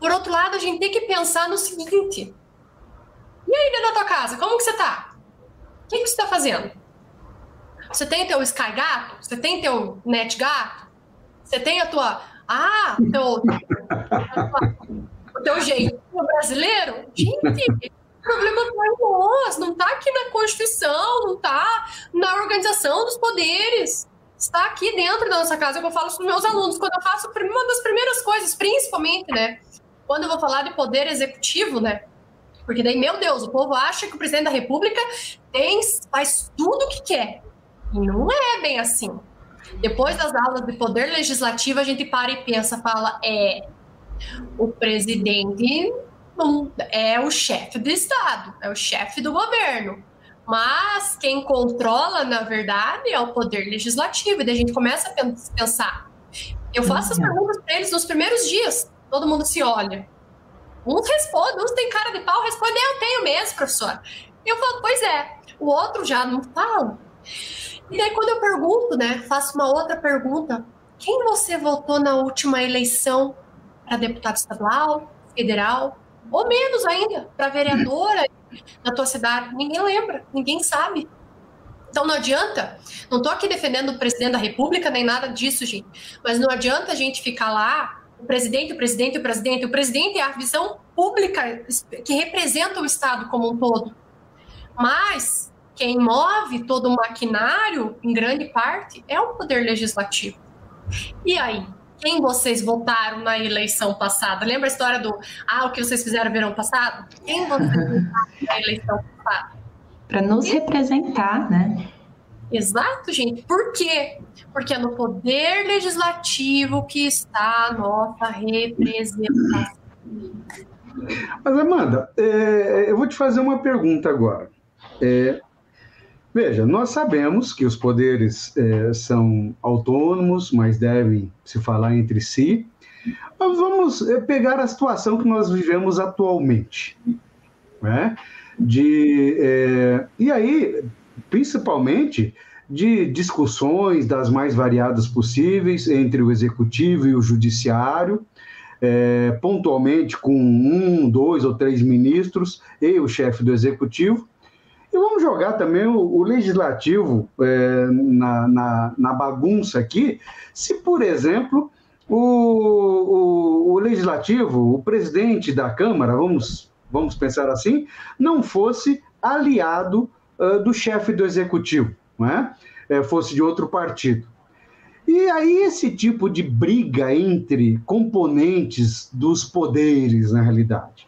por outro lado, a gente tem que pensar no seguinte: e aí, dentro da tua casa, como que você tá? O que, você está fazendo? Você tem teu Sky Gato? Você tem teu Net Gato? Você tem a tua. Ah, teu, o teu jeito brasileiro? Gente, o problema é em nós, não está aqui na Constituição, não está na organização dos poderes. Está aqui dentro da nossa casa, eu falo para os meus alunos, quando eu faço uma das primeiras coisas, principalmente, né? Quando eu vou falar de poder executivo, né? Porque daí, meu Deus, o povo acha que o presidente da República tem, faz tudo o que quer. E não é bem assim. Depois das aulas de poder legislativo, a gente para e pensa, fala, é, o presidente é o chefe do Estado, é o chefe do governo. Mas quem controla, na verdade, é o poder legislativo. E daí a gente começa a pensar. Eu faço as uhum. perguntas para eles nos primeiros dias. Todo mundo se olha. Uns respondem, uns têm cara de pau, respondem, eu tenho mesmo, professor. E eu falo, pois é. O outro já não fala. E daí quando eu pergunto, né, faço uma outra pergunta. Quem você votou na última eleição para deputado estadual, federal, ou menos ainda, para vereadora na tua cidade? Ninguém lembra, ninguém sabe. Então não adianta, não estou aqui defendendo o presidente da República nem nada disso, gente, mas não adianta a gente ficar lá o presidente, o presidente, o presidente. O presidente é a visão pública que representa o Estado como um todo. Mas quem move todo o maquinário, em grande parte, é o poder legislativo. E aí? Quem vocês votaram na eleição passada? Lembra a história do ah, o que vocês fizeram no verão passado? Quem vocês votaram na eleição passada? Para nos representar, né? Exato, gente. Por quê? Porque é no poder legislativo que está a nossa representação. Mas, Amanda, é, eu vou te fazer uma pergunta agora. É, veja, nós sabemos que os poderes é, são autônomos, mas devem se falar entre si. Mas vamos é, pegar a situação que nós vivemos atualmente. Né? De, é, e aí, principalmente de discussões das mais variadas possíveis entre o executivo e o judiciário, é, pontualmente com um, dois ou três ministros e o chefe do executivo. E vamos jogar também o, o legislativo é, na, na, na, bagunça aqui, se, por exemplo, o, o, o legislativo, o presidente da Câmara, vamos, vamos pensar assim, não fosse aliado do chefe do executivo, não é? é? fosse de outro partido. E aí esse tipo de briga entre componentes dos poderes, na realidade,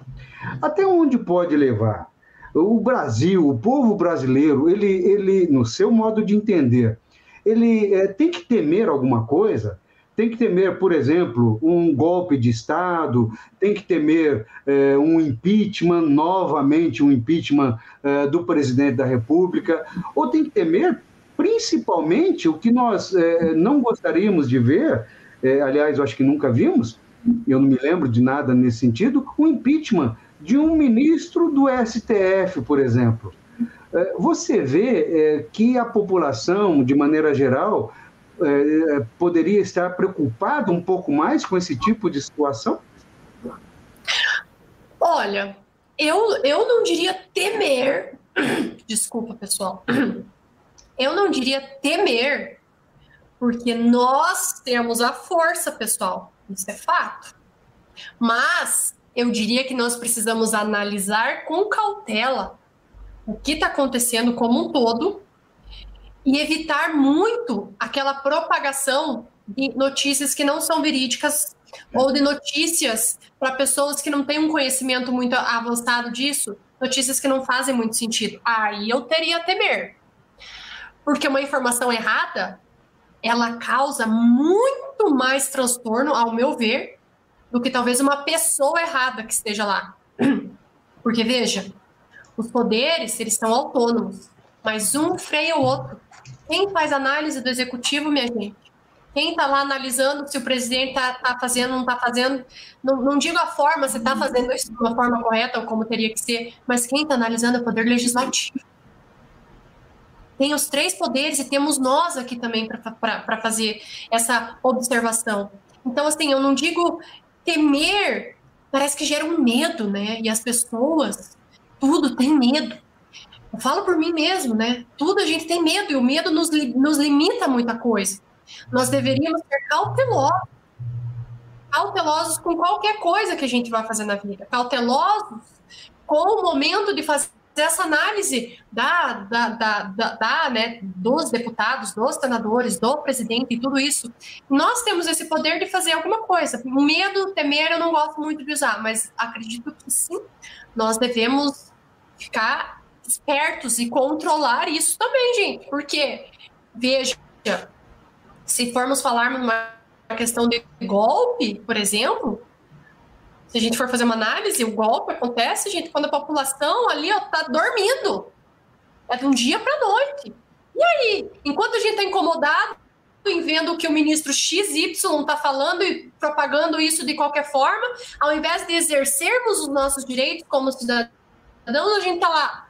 até onde pode levar? O Brasil, o povo brasileiro, ele, ele no seu modo de entender, ele é, tem que temer alguma coisa? Tem que temer, por exemplo, um golpe de Estado, tem que temer é, um impeachment, novamente um impeachment é, do presidente da República, ou tem que temer, principalmente, o que nós é, não gostaríamos de ver, aliás, eu acho que nunca vimos, eu não me lembro de nada nesse sentido, o impeachment de um ministro do STF, por exemplo. Você vê que a população, de maneira geral, é, poderia estar preocupada um pouco mais com esse tipo de situação? Olha, eu, eu não diria temer, desculpa pessoal, eu não diria temer, porque nós temos a força, pessoal, isso é fato. Mas eu diria que nós precisamos analisar com cautela o que está acontecendo como um todo e evitar muito aquela propagação de notícias que não são verídicas ou de notícias para pessoas que não têm um conhecimento muito avançado disso, notícias que não fazem muito sentido. Aí eu teria a temer. Porque uma informação errada, ela causa muito mais transtorno, ao meu ver, do que talvez uma pessoa errada que esteja lá. Porque veja, os poderes, eles são autônomos, mas um freia o outro. Quem faz análise do executivo, minha gente? Quem está lá analisando se o presidente está tá fazendo, não está fazendo? Não, não, digo a forma, se está fazendo isso de uma forma correta ou como teria que ser, mas quem está analisando é o poder legislativo. Tem os três poderes e temos nós aqui também para fazer essa observação. Então, assim, eu não digo temer, parece que gera um medo, né? E as pessoas, tudo tem medo. Eu falo por mim mesmo, né? Tudo a gente tem medo e o medo nos, nos limita muita coisa. Nós deveríamos ser cautelosos. Cautelosos com qualquer coisa que a gente vai fazer na vida. Cautelosos com o momento de fazer essa análise da, da, da, da, da né, dos deputados, dos senadores, do presidente e tudo isso. Nós temos esse poder de fazer alguma coisa. Medo, temer, eu não gosto muito de usar, mas acredito que sim, nós devemos ficar espertos e controlar isso também, gente. Porque, veja, se formos falar numa questão de golpe, por exemplo, se a gente for fazer uma análise, o golpe acontece, gente, quando a população ali está dormindo. É de um dia para noite. E aí, enquanto a gente está incomodado em vendo que o ministro XY está falando e propagando isso de qualquer forma, ao invés de exercermos os nossos direitos como cidadãos, a gente está lá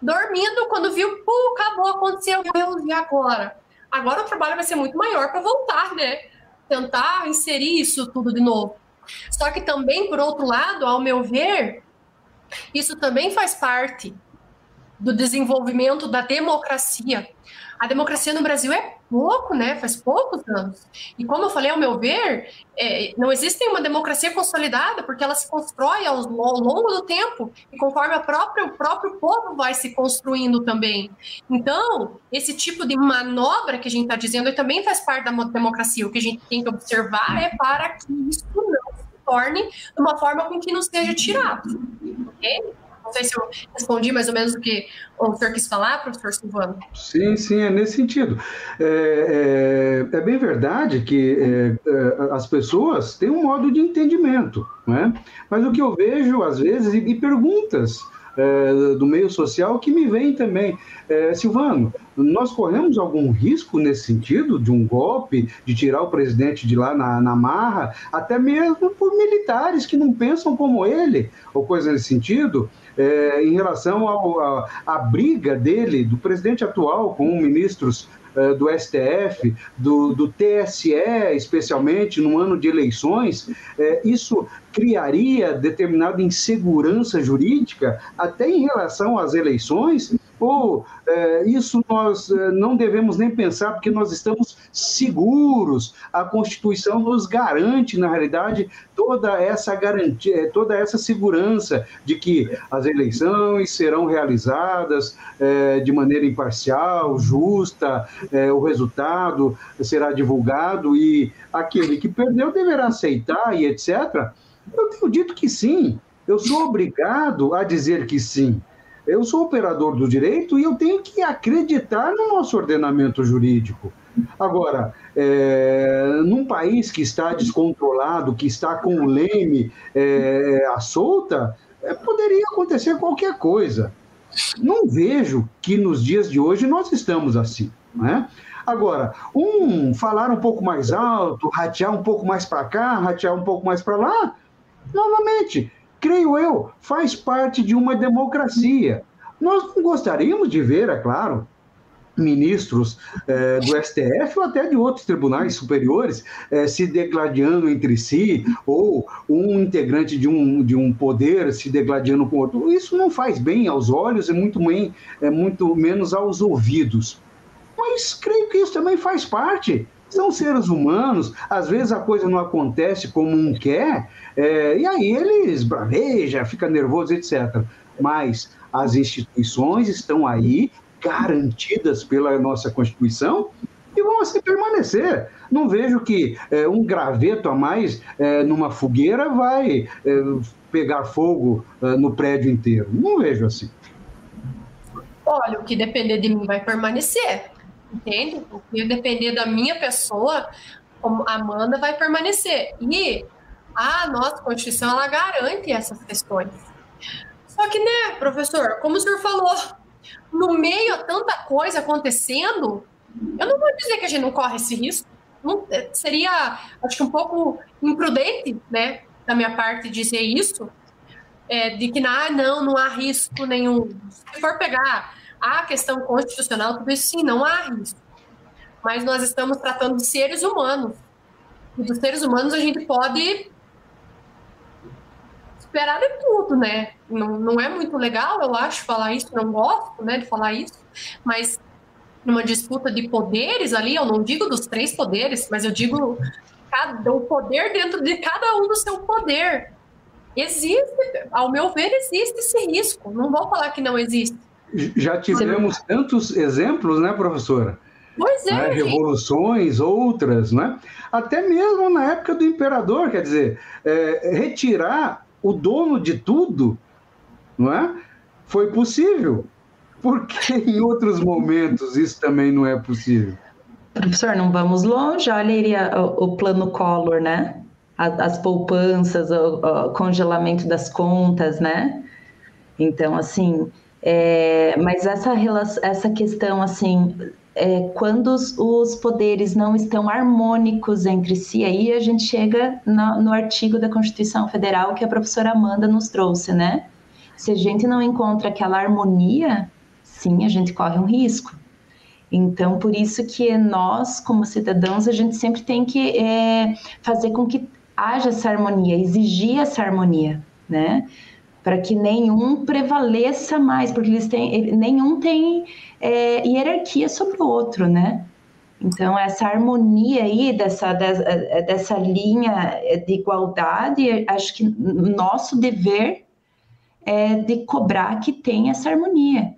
dormindo quando viu, pô, acabou, aconteceu, e agora? Agora o trabalho vai ser muito maior para voltar, né? Tentar inserir isso tudo de novo. Só que também, por outro lado, ao meu ver, isso também faz parte do desenvolvimento da democracia. A democracia no Brasil é pouco, né? Faz poucos anos. E como eu falei, ao meu ver, é, não existe uma democracia consolidada, porque ela se constrói ao, ao longo do tempo e conforme a própria, o próprio povo vai se construindo também. Então, esse tipo de manobra que a gente está dizendo também faz parte da democracia. O que a gente tem que observar é para que isso não se torne uma forma com que não seja tirado. Ok? Não sei se eu respondi mais ou menos o que o senhor quis falar, professor Silvano. Sim, sim, é nesse sentido. É, é, é bem verdade que é, é as pessoas têm um modo de entendimento, né? mas o que eu vejo, às vezes, e, e perguntas é, do meio social que me vem também. É, Silvano, nós corremos algum risco nesse sentido, de um golpe, de tirar o presidente de lá na, na marra, até mesmo por militares que não pensam como ele, ou coisa nesse sentido? É, em relação à briga dele, do presidente atual, com ministros é, do STF, do, do, TSE, especialmente no ano de eleições, é, isso criaria determinada insegurança jurídica até em relação às eleições? Ou é, isso nós é, não devemos nem pensar, porque nós estamos seguros, a Constituição nos garante, na realidade, toda essa garantia, é, toda essa segurança de que as eleições serão realizadas é, de maneira imparcial, justa, é, o resultado será divulgado e aquele que perdeu deverá aceitar e etc. Eu tenho dito que sim. Eu sou obrigado a dizer que sim. Eu sou operador do direito e eu tenho que acreditar no nosso ordenamento jurídico. Agora, é, num país que está descontrolado, que está com o leme é, à solta, é, poderia acontecer qualquer coisa. Não vejo que nos dias de hoje nós estamos assim. Né? Agora, um falar um pouco mais alto, ratear um pouco mais para cá, ratear um pouco mais para lá, novamente, creio eu, faz parte de uma democracia. Nós não gostaríamos de ver, é claro, ministros eh, do STF ou até de outros tribunais superiores eh, se degladiando entre si, ou um integrante de um, de um poder se degladiando com outro. Isso não faz bem aos olhos e muito, bem, é muito menos aos ouvidos. Mas creio que isso também faz parte. São seres humanos, às vezes a coisa não acontece como um quer, é, e aí eles bravejam, fica nervoso, etc. Mas as instituições estão aí garantidas pela nossa Constituição e vão assim permanecer. Não vejo que é, um graveto a mais é, numa fogueira vai é, pegar fogo é, no prédio inteiro. Não vejo assim. Olha, o que depender de mim vai permanecer, entende? O que depender da minha pessoa, como Amanda, vai permanecer. E a nossa Constituição, ela garante essas questões. Só que, né, professor, como o senhor falou, no meio a tanta coisa acontecendo, eu não vou dizer que a gente não corre esse risco. Não, é, seria, acho que um pouco imprudente, né, da minha parte dizer isso, é, de que ah, não, não há risco nenhum. Se for pegar a questão constitucional, tudo isso sim, não há risco. Mas nós estamos tratando de seres humanos. E dos seres humanos a gente pode esperar de tudo, né? Não, não é muito legal, eu acho, falar isso, não gosto, né, de falar isso, mas numa disputa de poderes ali, eu não digo dos três poderes, mas eu digo cada, o poder dentro de cada um do seu poder. Existe, ao meu ver, existe esse risco. Não vou falar que não existe. Já tivemos tantos exemplos, né, professora? Pois é. Né? Revoluções, outras, né? Até mesmo na época do imperador, quer dizer, é, retirar o dono de tudo, não é? Foi possível. Porque em outros momentos isso também não é possível? Professor, não vamos longe, olha aí o, o plano Collor, né? As, as poupanças, o, o, congelamento das contas, né? Então, assim, é, mas essa, essa questão, assim, é, quando os, os, poderes não estão harmônicos entre si, aí a gente chega no, no artigo da Constituição Federal que a professora Amanda nos trouxe, né? Se a gente não encontra aquela harmonia, sim, a gente corre um risco. Então, por isso que nós, como cidadãos, a gente sempre tem que é, fazer com que haja essa harmonia, exigir essa harmonia, né? Para que nenhum prevaleça mais, porque eles têm, nenhum tem é, hierarquia sobre o outro, né? Então, essa harmonia aí, dessa, dessa linha de igualdade, acho que nosso dever é de cobrar que tenha essa harmonia.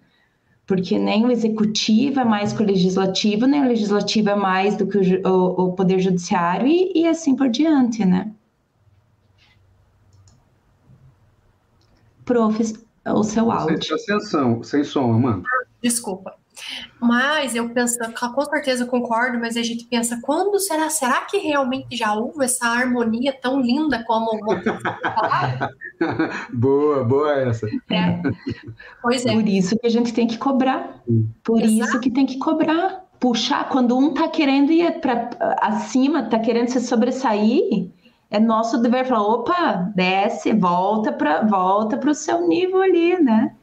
Porque nem o executivo é mais que o legislativo, nem o legislativo é mais do que o, o, o poder judiciário e, e, assim por diante, né? Prof, o seu áudio. Sem, sem, sem som, Amanda. Desculpa. Mas eu penso, com certeza concordo, mas a gente pensa, quando será? Será que realmente já houve essa harmonia tão linda como Boa, boa essa. É. Pois é. Por isso que a gente tem que cobrar. Por Exato. isso que tem que cobrar. Puxar, quando um tá querendo ir para acima, tá querendo se sobressair, é nosso dever falar, opa, desce, volta para volta para o seu nível ali, né?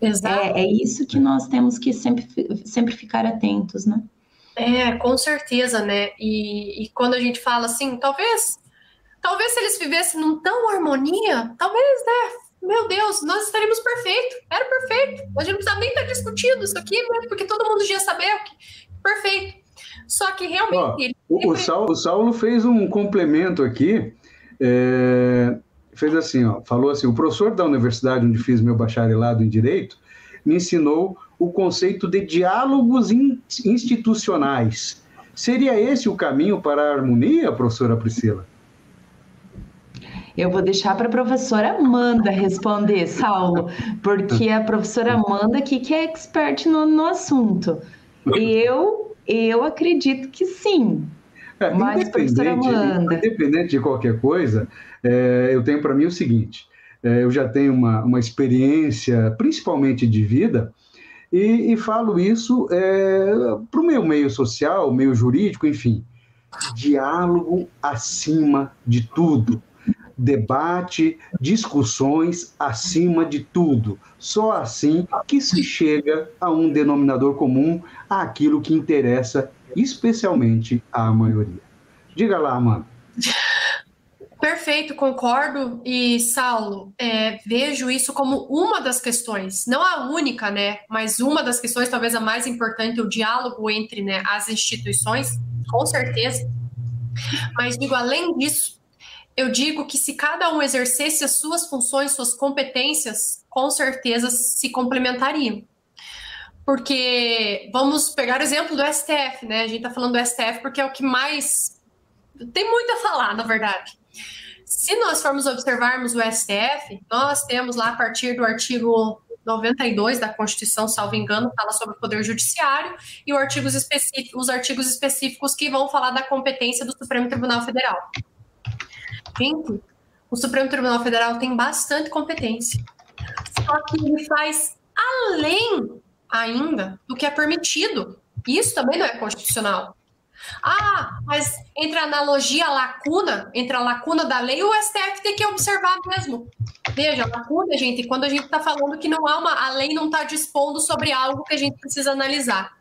Exato. É, é isso que nós temos que sempre, sempre ficar atentos, né? É, com certeza, né? E, e quando a gente fala assim, talvez, talvez se eles vivessem num tão harmonia, talvez, né? Meu Deus, nós estaríamos perfeito. Era perfeito. A gente não precisa nem estar discutindo isso aqui, né? Porque todo mundo já saber que perfeito. Só que realmente. Ó, o, o, Saulo, o, Saulo, fez um complemento aqui. É, fez assim, ó, falou assim: o professor da universidade onde fiz meu bacharelado em direito me ensinou o conceito de diálogos in, institucionais. Seria esse o caminho para a harmonia, professora Priscila? Eu vou deixar para a professora Amanda responder, Saulo, porque a professora Amanda aqui que é expert no, no assunto. Eu, eu acredito que sim. É, Mas, professora Amanda. Independente de qualquer coisa, é, eu tenho para mim o seguinte: é, eu já tenho uma, uma experiência, principalmente de vida, E, e falo isso é, para o meu meio social, meio jurídico, enfim. Diálogo acima de tudo. Debate, discussões acima de tudo. Só assim que se chega a um denominador comum, àquilo que interessa especialmente à maioria. Diga lá, Amanda. Perfeito, concordo. E, Saulo, é, vejo isso como uma das questões, não a única, né? Mas uma das questões, talvez a mais importante, o diálogo entre né, as instituições, com certeza. Mas digo, além disso, eu digo que se cada um exercesse as suas funções, suas competências, com certeza se complementariam. Porque vamos pegar o exemplo do STF, né? A gente está falando do STF porque é o que mais tem muito a falar, na verdade. Se nós formos observarmos o STF, nós temos lá a partir do artigo 92 da Constituição, salvo engano, fala sobre o Poder Judiciário, e artigos os artigos específicos que vão falar da competência do Supremo Tribunal Federal. Gente, o Supremo Tribunal Federal tem bastante competência. Só que ele faz além ainda do que é permitido. Isso também não é constitucional. Ah, mas entre a analogia a lacuna, entre a lacuna da lei, o STF tem que observar mesmo. Veja, lacuna, gente, quando a gente está falando que não há uma, a lei não está dispondo sobre algo que a gente precisa analisar.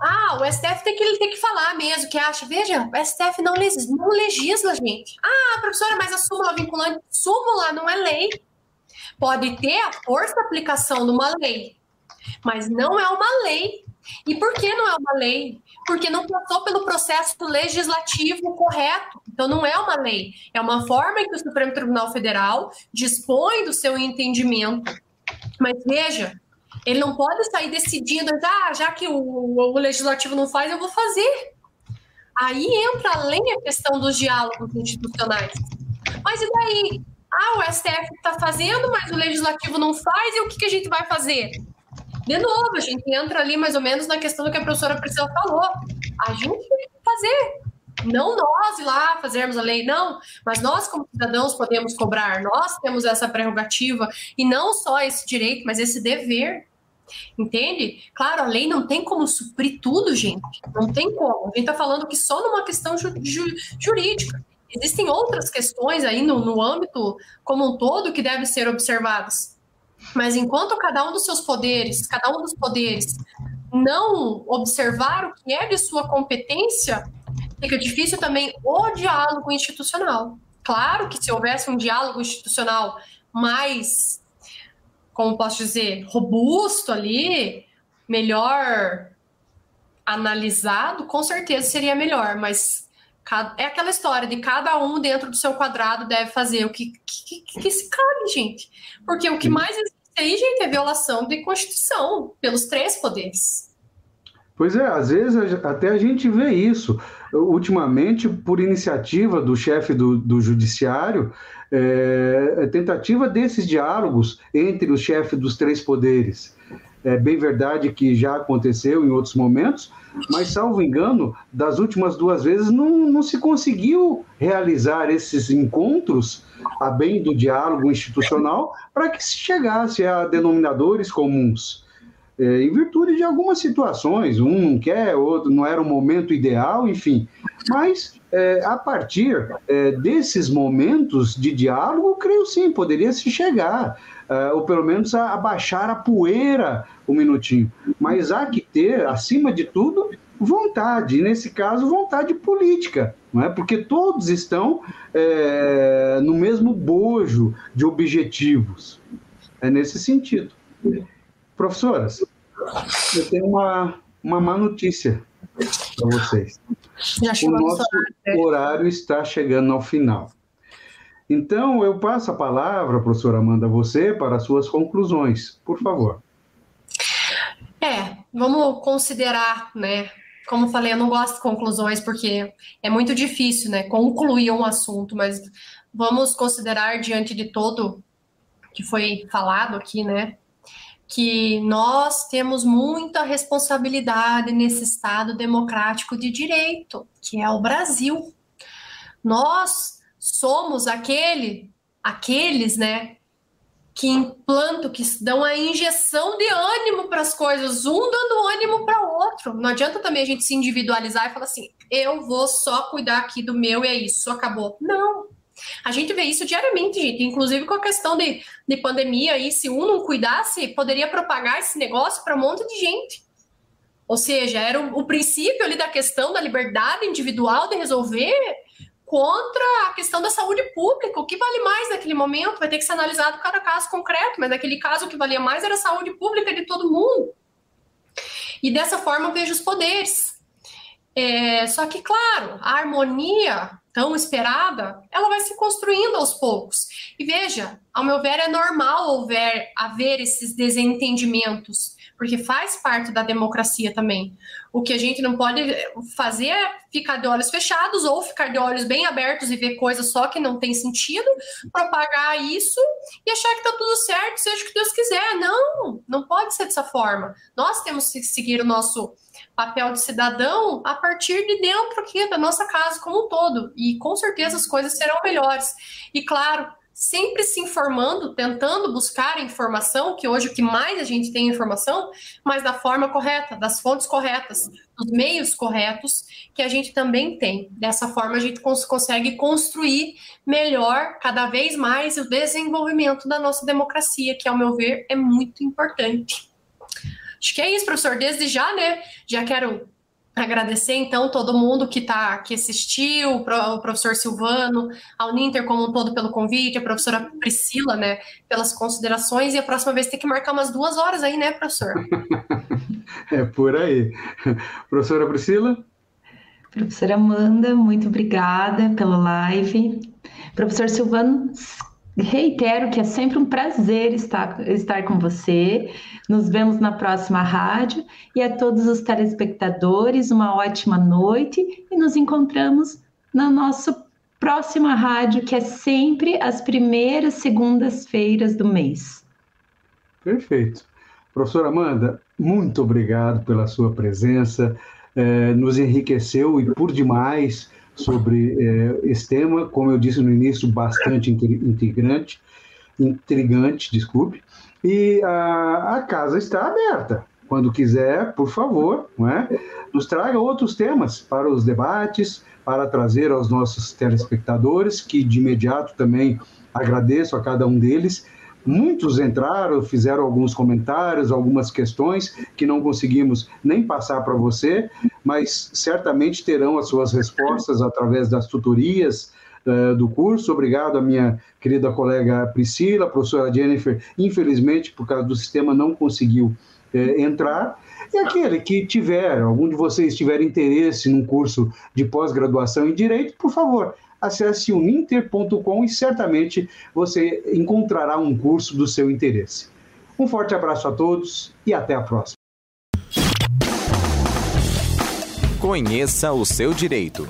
Ah, o STF tem que, ele tem que falar mesmo, que acha, veja, o STF não, não legisla, gente. Ah, professora, mas a súmula vinculante, súmula não é lei. Pode ter a força de aplicação de uma lei, mas não é uma lei. E por que não é uma lei? Porque não passou pelo processo legislativo correto. Então, não é uma lei. É uma forma que o Supremo Tribunal Federal dispõe do seu entendimento. Mas veja, ele não pode sair decidindo, ah, já que o, o legislativo não faz, eu vou fazer. Aí entra além a questão dos diálogos institucionais. Mas e daí? Ah, o STF está fazendo, mas o legislativo não faz, e o que, que a gente vai fazer? De novo, a gente entra ali mais ou menos na questão do que a professora Priscila falou. A gente tem que fazer. Não nós lá fazermos a lei, não, mas nós, como cidadãos, podemos cobrar, nós temos essa prerrogativa, e não só esse direito, mas esse dever. Entende? Claro, a lei não tem como suprir tudo, gente. Não tem como. A gente está falando que só numa questão ju ju jurídica. Existem outras questões aí no, no âmbito como um todo que devem ser observadas. Mas enquanto cada um dos seus poderes, cada um dos poderes, não observar o que é de sua competência, fica difícil também o diálogo institucional. Claro que se houvesse um diálogo institucional mais, como posso dizer, robusto ali, melhor analisado, com certeza seria melhor, mas é aquela história de cada um dentro do seu quadrado deve fazer o que, que, que, se cabe, gente. Porque o que mais existe aí, gente, é violação de Constituição pelos três poderes. Pois é, às vezes até a gente vê isso. Ultimamente, por iniciativa do chefe do, do judiciário, é, tentativa desses diálogos entre o chefe dos três poderes. É bem verdade que já aconteceu em outros momentos, mas, salvo engano, das últimas duas vezes não, não se conseguiu realizar esses encontros a bem do diálogo institucional para que se chegasse a denominadores comuns. É, em virtude de algumas situações, um não quer, outro não era o momento ideal, enfim. Mas, é, a partir é, desses momentos de diálogo, creio sim, poderia se chegar, é, ou pelo menos a, a poeira um minutinho. Mas há que ter, acima de tudo, vontade, nesse caso, vontade política, não é? porque todos estão é, no mesmo bojo de objetivos. É nesse sentido. Professoras, eu tenho uma, uma má notícia para vocês. O nosso né? horário está chegando ao final. Então, eu passo a palavra, professora Amanda, a você para as suas conclusões, por favor. É, vamos considerar, né? Como falei, eu não gosto de conclusões porque é muito difícil, né? Concluir um assunto, mas vamos considerar diante de todo que foi falado aqui, né? Que nós temos muita responsabilidade nesse Estado democrático de direito, que é o Brasil. Nós somos aquele, aqueles, né, que implantam, que dão a injeção de ânimo para as coisas, um dando ânimo para o outro. Não adianta também a gente se individualizar e falar assim: eu vou só cuidar aqui do meu e é isso, acabou. Não. A gente vê isso diariamente, gente, inclusive com a questão de, de pandemia aí, se um não cuidasse, poderia propagar esse negócio para um monte de gente. Ou seja, era o, o princípio ali da questão da liberdade individual de resolver contra a questão da saúde pública. O que vale mais naquele momento vai ter que ser analisado cada caso concreto, mas naquele caso o que valia mais era a saúde pública de todo mundo. E dessa forma eu vejo os poderes. É, só que, claro, a harmonia tão esperada, ela vai se construindo aos poucos. E veja, ao meu ver, é normal houver, haver esses desentendimentos porque faz parte da democracia também. O que a gente não pode fazer é ficar de olhos fechados ou ficar de olhos bem abertos e ver coisas só que não tem sentido, propagar isso e achar que tá tudo certo, seja o que Deus quiser. Não, não pode ser dessa forma. Nós temos que seguir o nosso papel de cidadão a partir de dentro aqui da nossa casa como um todo. E com certeza as coisas serão melhores. E claro, sempre se informando, tentando buscar informação, que hoje o que mais a gente tem informação, mas da forma correta, das fontes corretas, dos meios corretos, que a gente também tem. Dessa forma, a gente cons consegue construir melhor, cada vez mais, o desenvolvimento da nossa democracia, que, ao meu ver, é muito importante. Acho que é isso, professor. Desde já, né? Já quero Agradecer, então, todo mundo que está que assistiu, o professor Silvano, ao Ninter como um todo pelo convite, a professora Priscila, né, pelas considerações, e a próxima vez tem que marcar umas duas horas aí, né, professor? é por aí. Professora Priscila? Professora Amanda, muito obrigada pela live. Professor Silvano, reitero que é sempre um prazer estar, estar com você. Nos vemos na próxima rádio e a todos os telespectadores, uma ótima noite e nos encontramos na nossa próxima rádio, que é sempre as primeiras segundas-feiras do mês. Perfeito. Professora Amanda, muito obrigado pela sua presença, eh, nos enriqueceu e por demais sobre eh, esse tema, como eu disse no início, bastante integrante, intrigante, desculpe, e a, a casa está aberta. Quando quiser, por favor, não é? nos traga outros temas para os debates, para trazer aos nossos telespectadores, que de imediato também agradeço a cada um deles. Muitos entraram, fizeram alguns comentários, algumas questões que não conseguimos nem passar para você, mas certamente terão as suas respostas através das tutorias, uh, do curso. Obrigado à minha querida colega Priscila, a professora Jennifer, infelizmente, por causa do sistema, não conseguiu uh, entrar. E aquele que tiver, algum de vocês tiver interesse num curso de pós-graduação em Direito, por favor, acesse o ninter.com e certamente você encontrará um curso do seu interesse. Um forte abraço a todos e até a próxima. Conheça o seu direito.